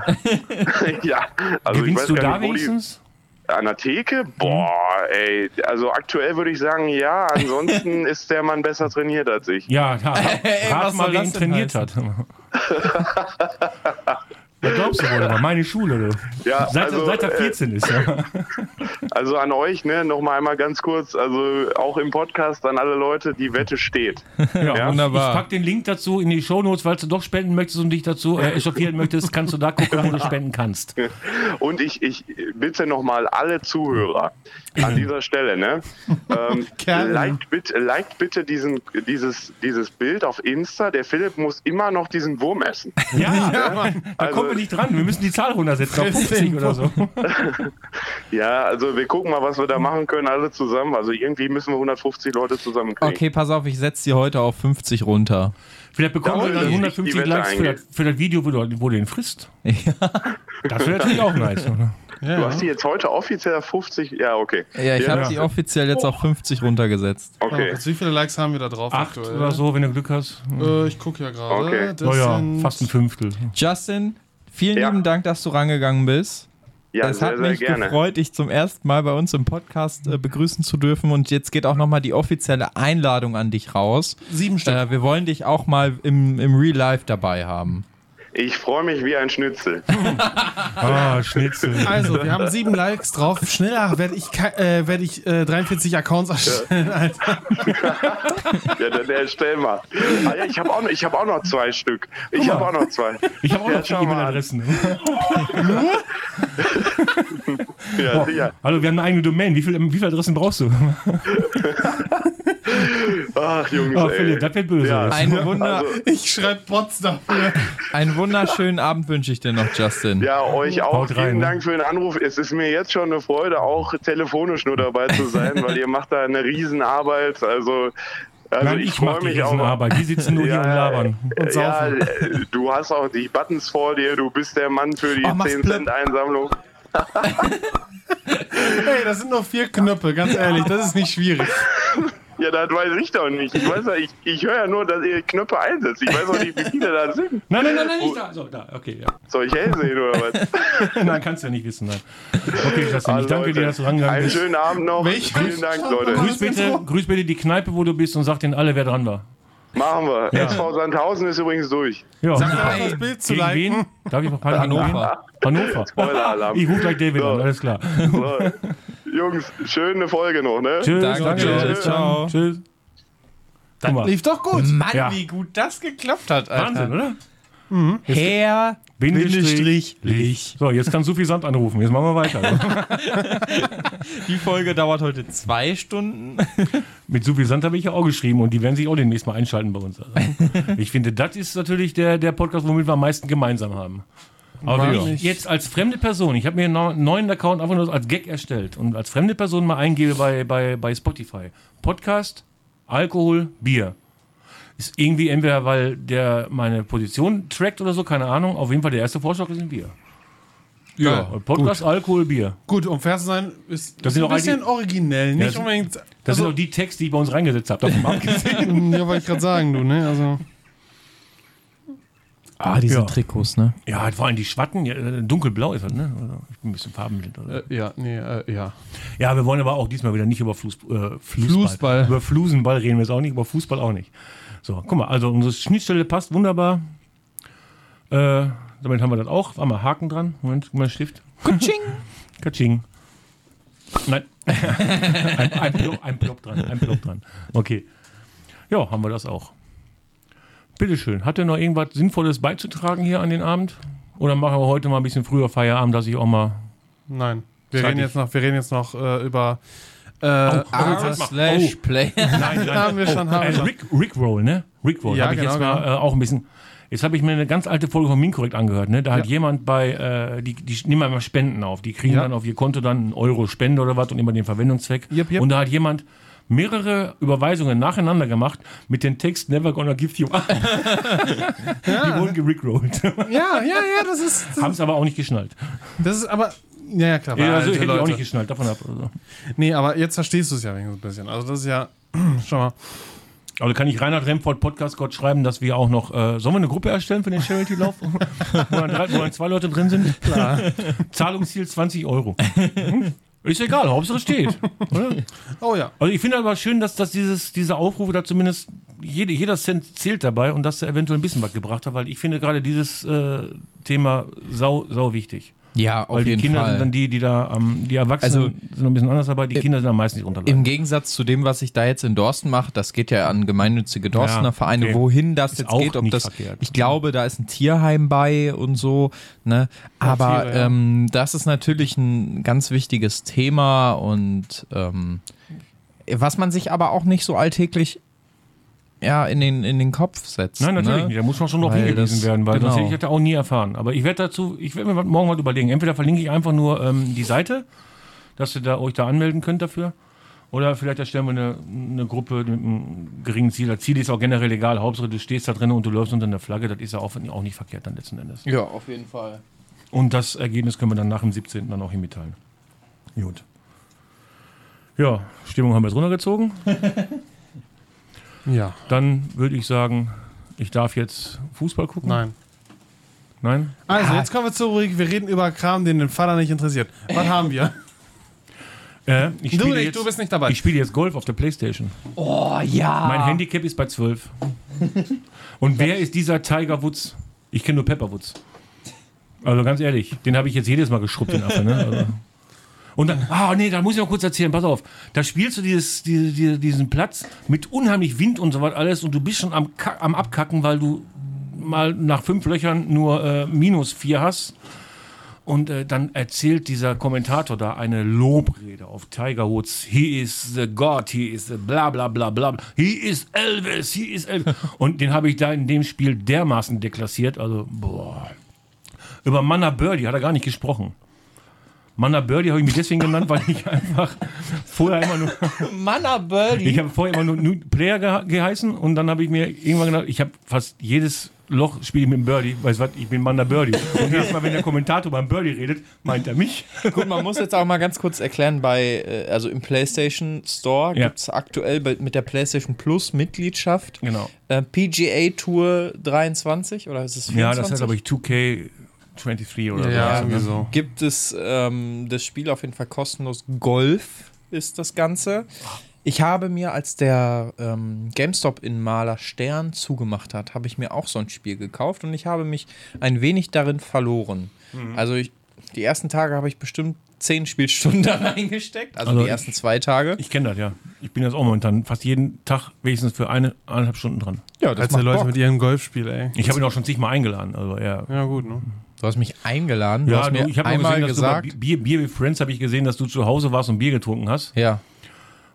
ja, also Gewinnst ich du weiß da nicht, wo die, wenigstens? An der Theke? Boah, ey. Also aktuell würde ich sagen, ja. Ansonsten ist der Mann besser trainiert als ich. Ja, ja. Ey, rat mal, denn trainiert hat. Was glaubst du wohl, aber meine Schule, du. Ja, Seit, also, seit er äh, 14 ist, ja. Also an euch, ne, nochmal einmal ganz kurz, also auch im Podcast an alle Leute, die Wette steht. ja, Ja, und wunderbar. Ich pack den Link dazu in die Shownotes, falls du doch spenden möchtest und dich dazu äh, echauffieren möchtest, kannst du da gucken, wo du spenden kannst. Und ich, ich bitte nochmal alle Zuhörer an dieser Stelle, ne? Ähm, liked, bitte, liked bitte diesen, dieses, dieses Bild auf Insta. Der Philipp muss immer noch diesen Wurm essen. Ja, da Also- kommen wir nicht dran. Wir müssen die Zahl runtersetzen auf 50 oder so. Ja, also wir gucken mal, was wir da machen können, alle zusammen. Also irgendwie müssen wir 150 Leute zusammenkriegen. Okay, pass auf, ich setze die heute auf 50 runter. Vielleicht bekommen Ja, wir dann das ist die 150 Wette Likes für das, für das Video, wo du, wo du den frisst. Das wäre natürlich auch nice. Oder? Du hast die jetzt heute offiziell auf 50. Ja, okay. Ja, ich Ja. habe die offiziell jetzt auf 50 runtergesetzt. Okay. Jetzt, wie viele Likes haben wir da drauf Acht aktuell? oder so, wenn du Glück hast. Äh, ich gucke ja gerade. Okay. Das Naja, sind fast ein Fünftel. Justin, vielen Ja. lieben Dank, dass du rangegangen bist. Ja, es sehr, hat sehr mich gerne. gefreut, dich zum ersten Mal bei uns im Podcast äh, begrüßen zu dürfen. Und jetzt geht auch nochmal die offizielle Einladung an dich raus. sieben Stück. Äh, wir wollen dich auch mal im, im Real Life dabei haben. Ich freue mich wie ein Schnitzel. Ah, Schnitzel. Also, wir haben sieben Likes drauf. Schneller werde ich, ke- äh, werd ich äh, 43 Accounts erstellen. Alter. Ja, dann erstell mal. Ah, ja, ich habe auch, noch- ich hab auch noch zwei Stück. Ich habe auch noch zwei. Ich habe auch Ja, noch die schau mal an. E-Mail-Adressen. Ja, sicher. Hallo, wir haben eine eigene Domain. Wie, viel, wie viele Adressen brauchst du? Ach, Jungs, Oh. Philipp, das wird böse. Ja. Ein, Wunder, Also, Ich schreibe Bots dafür. einen wunderschönen Abend wünsche ich dir noch, Justin. ja, euch auch Haut rein, vielen ne? Dank für den Anruf. Es ist mir jetzt schon eine Freude, auch telefonisch nur dabei zu sein, weil ihr macht da eine Riesenarbeit. Also, also Nein, ich, ich, mach freue die mich auch. Arbeit. Die sitzen nur hier und labern. Und Ja, saufen. äh, du hast auch die Buttons vor dir, du bist der Mann für die Oh, mach's 10 blöd. Cent Einsammlung. Hey, das sind nur vier Knöpfe, ganz ehrlich, das ist nicht schwierig. Ja, das weiß ich doch nicht. Ich weiß ja, ich, ich höre ja nur, dass ihr Knöpfe einsetzt. Ich weiß auch nicht, wie viele da sind. Nein, nein, nein, nein, nicht da. So, da. Okay, ja. Soll ich hell sehen oder was? Nein, kannst du ja nicht wissen. Nein. Okay, Justin, ich Also, danke dir, Leute, dass du rangegangen Einen bist. schönen Abend noch. Welch- Vielen Dank, Leute. Grüß bitte, grüß bitte die Kneipe, wo du bist und sag denen alle, wer dran war. Machen wir. SV Sandhausen ist übrigens durch. Ja. Sag auch das Bild zu Gegen liken. wen? Darf ich noch gegen Hannover. Hannover. Spoiler-Alarm. Ich rufe gleich David So. an, alles klar. So. Jungs, schöne Folge noch, ne? Tschüss. Danke, Tschüss. ciao. Tschüss. Mal. Lief doch gut. Mann, Ja. wie gut das geklappt hat, Alter. Wahnsinn, oder? Herr Bindestrich Lich. So, jetzt kannst du viel Sand anrufen. Jetzt machen wir weiter. Die Folge dauert heute zwei Stunden. Mit so viel Sand habe ich ja auch geschrieben und die werden sich auch demnächst mal einschalten bei uns. Also, ich finde, das ist natürlich der, der Podcast, womit wir am meisten gemeinsam haben. Aber wenn Ja. ich jetzt als fremde Person, ich habe mir einen neuen Account einfach nur als Gag erstellt und als fremde Person mal eingebe bei, bei, bei Spotify. Podcast, Alkohol, Bier. Ist irgendwie entweder, weil der meine Position trackt oder so, keine Ahnung. Auf jeden Fall der erste Vorschlag ist ein Bier. Ja, Und Podcast, Alkohol, Bier. Gut, um fair zu sein, ist Das sind ein bisschen originell, nicht das- unbedingt. Das Also, sind auch die Texte, die ich bei uns reingesetzt habe. Davon abgesehen. ja, wollte ich gerade sagen, du, ne? Also. Ah, diese Ja. Trikots, ne? Ja, vor allem die Schwatten, ja, äh, dunkelblau ist das, ne? Oder? Ich bin ein bisschen farbenblind. Oder? Äh, ja, nee, äh, ja. Ja, wir wollen aber auch diesmal wieder nicht über Fuß, äh, Fußball. Fußball. Über Flusenball reden wir jetzt auch nicht, über Fußball auch nicht. So, guck mal, also unsere Schnittstelle passt wunderbar. Äh, damit haben wir das auch. War mal Haken dran. Moment, guck mal, Stift. Kutsching! Katsching. Nein. ein, ein, Plop, ein Plop dran. Ein Plop dran. Okay. Ja, haben wir das auch. Bitteschön. Hat er noch irgendwas Sinnvolles beizutragen hier an den Abend? Oder machen wir heute mal ein bisschen früher Feierabend, dass ich auch mal. Nein. Wir reden ich. jetzt noch, wir reden jetzt noch äh, über. Äh, R R slash play. Nein, haben wir schon, haben wir Äh. Rick, Rickroll, ne? Rickroll. Ja, habe ich genau, jetzt mal genau. äh, auch ein bisschen. Jetzt habe ich mir eine ganz alte Folge von Minkorrekt angehört, ne? Da hat Ja. jemand bei, äh, die, die nehmen immer Spenden auf. Die kriegen Ja. dann auf ihr Konto dann einen Euro Spende oder was und immer den Verwendungszweck. Yep, yep. Und da hat jemand mehrere Überweisungen nacheinander gemacht mit dem Text Never gonna give you up. Die wurden gerickrollt. Ja, ja, ja, das ist. Haben es aber auch nicht geschnallt. das ist aber. Ja, ja, klar. Ja, also hätte ich auch nicht geschnallt, davon ab. Also. Nee, aber jetzt verstehst du es ja wenigstens ein bisschen. Also, das ist ja. Schau mal. Also kann ich Reinhard Remford Podcast Gott schreiben, dass wir auch noch, äh, sollen wir eine Gruppe erstellen für den Charity-Lauf? wo, dann drei, wo dann zwei Leute drin sind? Klar. Zahlungsziel 20 Euro. Ist egal, Hauptsache es steht. Oder? Oh ja. Also ich finde aber schön, dass, dass dieses, diese Aufrufe da zumindest, jede, jeder Cent zählt dabei und dass er eventuell ein bisschen was gebracht hat, weil ich finde gerade dieses äh, Thema sau, sau wichtig. Ja, auf Weil die jeden Kinder Fall. sind dann die, die da, ähm, die Erwachsenen Also, sind ein bisschen anders dabei, die Kinder sind am meisten nicht runterladen. Im Gegensatz zu dem, was ich da jetzt in Dorsten mache, das geht ja an gemeinnützige Dorstener Ja, Vereine, okay. wohin das Ist jetzt geht, ob das, verkehrt. ich glaube, da ist ein Tierheim bei und so, ne, aber Tiere, ja. ähm, das ist natürlich ein ganz wichtiges Thema und ähm, was man sich aber auch nicht so alltäglich ja, in den, in den Kopf setzt. Nein, natürlich ne? nicht. Da muss man schon noch Weil hingewiesen das- werden, weil genau. sonst hätte ich das auch nie erfahren. Aber ich werde dazu, ich werde mir morgen mal überlegen. Entweder verlinke ich einfach nur ähm, die Seite, dass ihr da, euch da anmelden könnt dafür. Oder vielleicht erstellen wir eine, eine Gruppe mit einem geringen Ziel. Das Ziel ist auch generell egal. Hauptsache, du stehst da drin und du läufst unter einer Flagge. Das ist ja auch, auch nicht verkehrt dann letzten Endes. Ja, auf jeden Fall. Und das Ergebnis können wir dann nach dem 17. dann auch hier mitteilen. Gut. Ja, Stimmung haben wir jetzt runtergezogen. Ja. Dann würde ich sagen, ich darf jetzt Fußball gucken. Nein. Nein? Also, jetzt kommen wir zur Rubrik. Wir reden über Kram, den den Vater nicht interessiert. Was haben wir? Äh, ich Du spiele nicht, jetzt, du bist nicht dabei. Ich spiele jetzt Golf auf der Playstation. Oh ja. Mein Handicap ist bei 12. Und wer ist dieser Tiger Woods? Ich kenne nur Pepper Woods. Also ganz ehrlich, den habe ich jetzt jedes Mal geschrubbt, den Affe. Ne? Also. Und dann, ah nee, da muss ich noch kurz erzählen, pass auf. Da spielst du dieses, diese, diese, diesen Platz mit unheimlich Wind und so was alles und du bist schon am, am Abkacken, weil du mal nach fünf Löchern nur äh, minus vier hast. Und äh, dann erzählt dieser Kommentator da eine Lobrede auf Tiger Woods. He is the God, he is the bla bla bla bla. He is Elvis, he is Elvis. Und den habe ich da in dem Spiel dermaßen deklassiert. Also, boah. Über Manna Birdie hat er gar nicht gesprochen. Manna Birdie habe ich mich deswegen genannt, weil ich einfach vorher immer nur, Manna Birdie. ich habe vorher immer nur New Player geha- geheißen und dann habe ich mir irgendwann gedacht, ich habe fast jedes Loch spiele ich mit dem Birdie. Weißt du was, ich bin Manna Birdie. Und jedes Mal, wenn der Kommentator beim Birdie redet, meint er mich. Gut, man muss jetzt auch mal ganz kurz erklären, bei, äh, also im PlayStation Store Ja. gibt es aktuell mit der PlayStation Plus Mitgliedschaft Genau. äh, PGA Tour 23 oder ist es 24? Ja, das heißt, glaube ich, 2K23 oder ja, so. irgendwie so. Gibt es ähm, das Spiel auf jeden Fall kostenlos. Golf ist das Ganze. Ich habe mir, als der ähm, GameStop in Maler Stern zugemacht hat, habe ich mir auch so ein Spiel gekauft und ich habe mich ein wenig darin verloren. Also ich, die ersten Tage habe ich bestimmt zehn Spielstunden da reingesteckt, also, Also die ersten zwei Tage. Ich kenne das, ja. Ich bin jetzt auch momentan fast jeden Tag wenigstens für eine, eineinhalb Stunden dran. Ja, Als die Leute mit ihrem Golfspiel, ey. Ich habe ihn auch schon zigmal eingeladen. Also, ja. Ja, gut, ne? Du hast mich eingeladen, du Ja, hast mir ich habe einmal gesehen, dass gesagt. du bei Bier, Bier with Friends habe ich gesehen, dass du zu Hause warst und Bier getrunken hast. ja.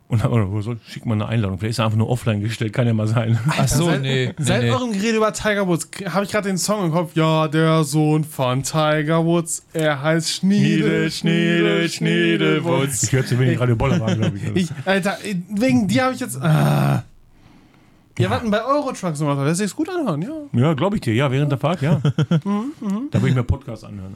Und gedacht, so, schick mal eine Einladung. Vielleicht ist er einfach nur offline gestellt, kann ja mal sein. Ach so, seit, nee. Seit nee. eurem Gerede über Tiger Woods habe ich gerade den Song im Kopf. Ja, der Sohn von Tiger Woods. Er heißt Schniedel, Schniedel, Schniedelwutz. Ich höre zu wenig Radio Bollerwagen, glaube ich. Ich, Alter, wegen dir habe ich jetzt. Ah. Ja, warten bei Eurotruck Simulator. Lässt sich's gut anhören, ja. Ja, glaube ich dir. Ja, während der Fahrt, ja. da würde ich mir Podcast anhören.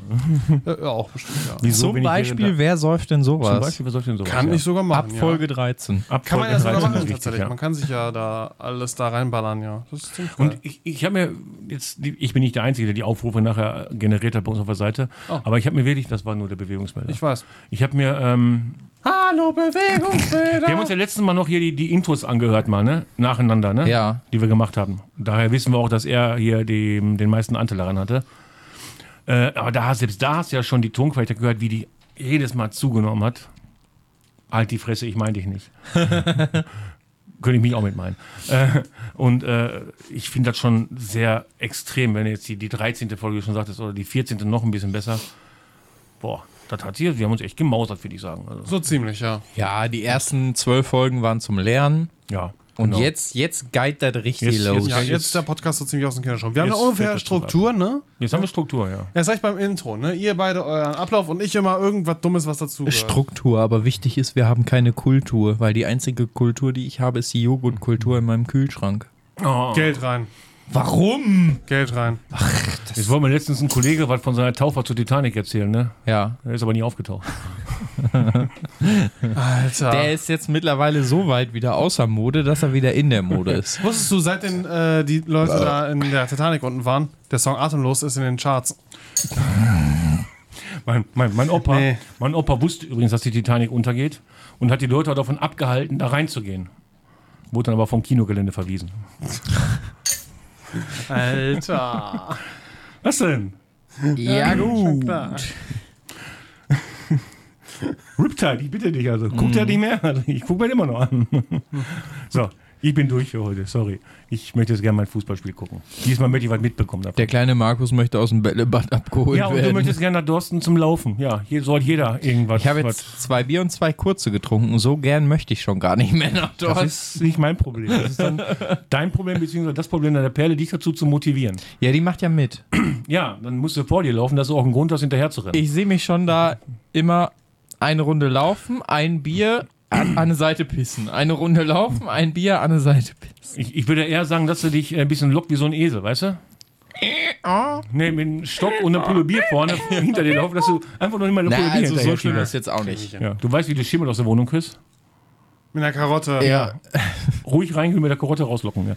Ja, auch bestimmt, ja. Wieso, Zum Beispiel, wer säuft denn sowas? Zum Beispiel, was soll ich denn sowas? Kann ja. ich sogar machen. Ab Folge 13. Ab Kann man ja Folge sogar 13 machen, ist richtig, tatsächlich. ja. Man kann sich ja da alles da reinballern, ja. Das ist. Und ich, ich habe mir jetzt, ich bin nicht der Einzige, der die Aufrufe nachher generiert hat bei uns auf der Seite, Oh. aber ich habe mir wirklich, das war nur der Bewegungsmelder. Ich weiß. Ich habe mir, ähm, Hallo, Bewegungsbilder. wir haben uns ja letztes Mal noch hier die, die Intros angehört, mal, ne? Nacheinander, ne? Ja. Die wir gemacht haben. Daher wissen wir auch, dass er hier die, den meisten Anteil daran hatte. Äh, aber da, selbst da hast du ja schon die Tonqualität gehört, wie die jedes Mal zugenommen hat. Halt die Fresse, ich meine dich nicht. Könnte ich mich auch mit meinen. Äh, und äh, ich finde das schon sehr extrem, wenn du jetzt die, die 13. Folge schon sagtest oder die 14. noch ein bisschen besser. Boah, das hat hier, wir haben uns echt gemausert, würde ich sagen. Also, So ziemlich, ja. Ja, die ersten zwölf Folgen waren zum Lernen. ja. Und genau. jetzt, jetzt geht das richtig Jetzt- los. jetzt- Ja, jetzt ist der Podcast so ziemlich aus dem Kinderschaum. Wir haben Jetzt eine ungefähr. Struktur, ne? Jetzt haben wir Struktur, ja. Ja, sag ich beim Intro, ne? Ihr beide euren Ablauf und ich immer irgendwas Dummes, was dazu gehört. Struktur, aber wichtig ist, wir haben keine Kultur, weil die einzige Kultur, die ich habe, ist die Joghurtkultur in meinem Kühlschrank. Oh. Geld rein. Warum? Geld rein. Jetzt wollte mir letztens ein Kollege was von seiner Tauffahrt zur Titanic erzählen, ne? Ja. Er ist aber nie aufgetaucht. Alter. Der ist jetzt mittlerweile so weit wieder außer Mode, dass er wieder in der Mode ist. Wusstest du, seit den, äh, die Leute da in der Titanic unten waren, der Song Atemlos ist in den Charts. Mein, mein, mein, Opa, Nee. mein Opa wusste übrigens, dass die Titanic untergeht und hat die Leute davon abgehalten, da reinzugehen. Wurde dann aber vom Kinogelände verwiesen. Alter. Was denn? Ja, gut. Riptide, ich bitte dich also. Guckt ja nicht mehr. Also ich gucke mir immer noch an. so, ich bin durch für heute. Sorry. Ich möchte jetzt gerne mein Fußballspiel gucken. Diesmal möchte ich was mitbekommen davon. Der kleine Markus möchte aus dem Bällebad abgeholt ja, und du werden. möchtest gerne nach Dorsten zum Laufen. Ja, hier soll jeder irgendwas. ich habe jetzt zwei Bier und zwei kurze getrunken. So gern möchte ich schon gar nicht mehr nach Das dort. ist nicht mein Problem. Das ist dann dein Problem, beziehungsweise das Problem der Perle, dich dazu zu motivieren. Ja, die macht ja mit. Ja, dann musst du vor dir laufen, das ist auch ein Grund, das hinterher zu rennen. Ich sehe mich schon da immer eine Runde laufen, ein Bier an, eine Seite pissen. Eine Runde laufen, ein Bier an eine Seite pissen. Ich, ich würde eher sagen, dass du dich ein bisschen lockt wie so ein Esel, weißt du? Nee, mit einem Stock und einer Pulle Bier vorne hinter dir laufen, dass du einfach noch nicht mal eine Pulle Bier also so schlimm ist jetzt auch nicht. Ja, du weißt, wie du Schimmel aus der Wohnung kriegst? Mit einer Karotte. Ja. Ruhig reingehen mit der Karotte rauslocken. Ja.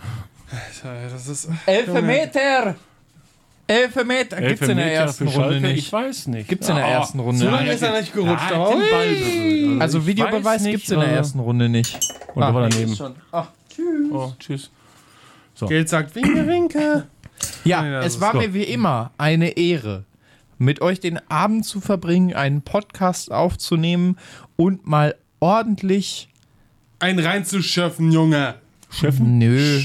Alter, Das ist. Elf Meter! Elf Meter gibt's in der Elfmeter ersten Runde nicht. Ich weiß nicht. Gibt's in der Ah, ersten Runde So lange nicht. ist er nicht gerutscht, Ah, aber. Also ich Videobeweis nicht, gibt's in der ersten Runde nicht. Und da war daneben. Ach, Oh, tschüss. Geld sagt Winke, Winke. Ja, das es war so. mir wie immer eine Ehre, mit euch den Abend zu verbringen, einen Podcast aufzunehmen und mal ordentlich, Ein reinzuschöpfen, Junge. Chefen? nö,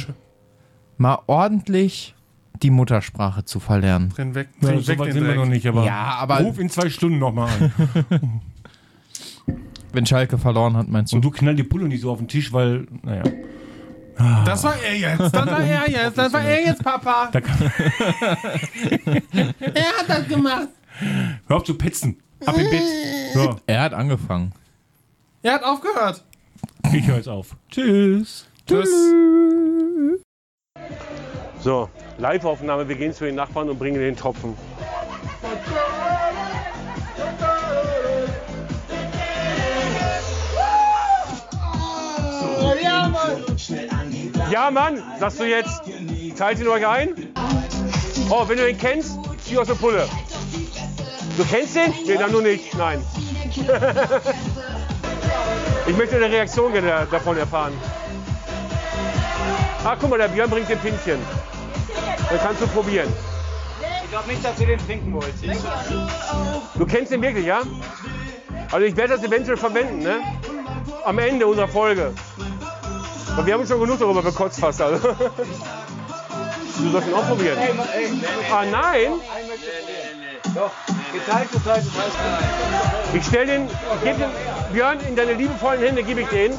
mal ordentlich die Muttersprache zu verlernen. Renn weg. Ja, Renn so weg sind wir noch nicht, aber, Ja, aber- ruf in zwei Stunden nochmal an. Wenn Schalke verloren hat, meinst du? Und du knall die Pulle nicht so auf den Tisch, weil, naja. Das war er jetzt. Das war er jetzt. Das war er jetzt, Papa. Er hat das gemacht. hör auf zu petzen. Ab im Bett. So, Er hat angefangen. Er hat aufgehört. ich höre jetzt auf. Tschüss. Tschüss. So, Live-Aufnahme. Wir gehen zu den Nachbarn und bringen den Tropfen. Ja, Mann, sagst du jetzt. Teilt ihn euch ein? Oh, wenn du den kennst, zieh aus der Pulle. Du kennst den? Nee, dann nur nicht. Nein. ich möchte eine Reaktion davon erfahren. Ah, guck mal, der Björn bringt den Pinchen. Dann kannst du probieren. Ich glaube nicht, dass du den trinken wolltest. Du kennst den wirklich, ja? Also ich werde das eventuell verwenden, ne? Am Ende unserer Folge. Aber wir haben uns schon genug darüber bekotzt fast. Also. Du sollst ihn auch probieren. Ah nein? Doch, geteilt, geteilt, geteilt. Ich stell den, ich gebe den Björn in deine liebevollen Hände, gebe ich den.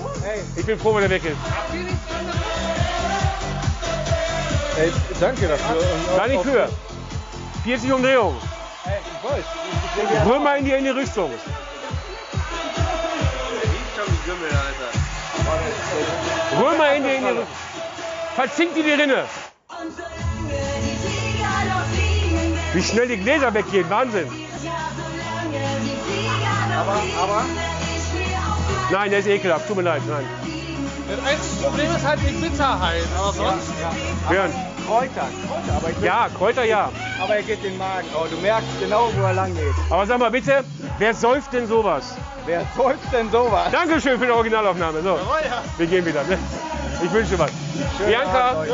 Ich bin froh, wenn er weg ist. Ey, danke dafür. Und Gar nicht für. 40 Umdrehungen. Ey, ich weiß. Rühr mal in die, in die Rüstung. Rühr mal in die, in die Rüstung. verzinkt die die Rinne. Wie schnell die Gläser weggehen, Wahnsinn. Aber, aber, Nein, der ist ekelhaft, tut mir leid, nein. Das einzige Problem ist halt die Bitterheit, aber sonst. Bernd. Kräuter, Kräuter, aber ich will, Ja, Kräuter ja. aber er geht den Magen. Oh, du merkst genau, wo er lang geht. Aber sag mal bitte, wer säuft denn sowas? Wer säuft denn sowas? Dankeschön für die Originalaufnahme. So, wir gehen wieder. Ne? Ich wünsche was. Schönen Bianca, Abend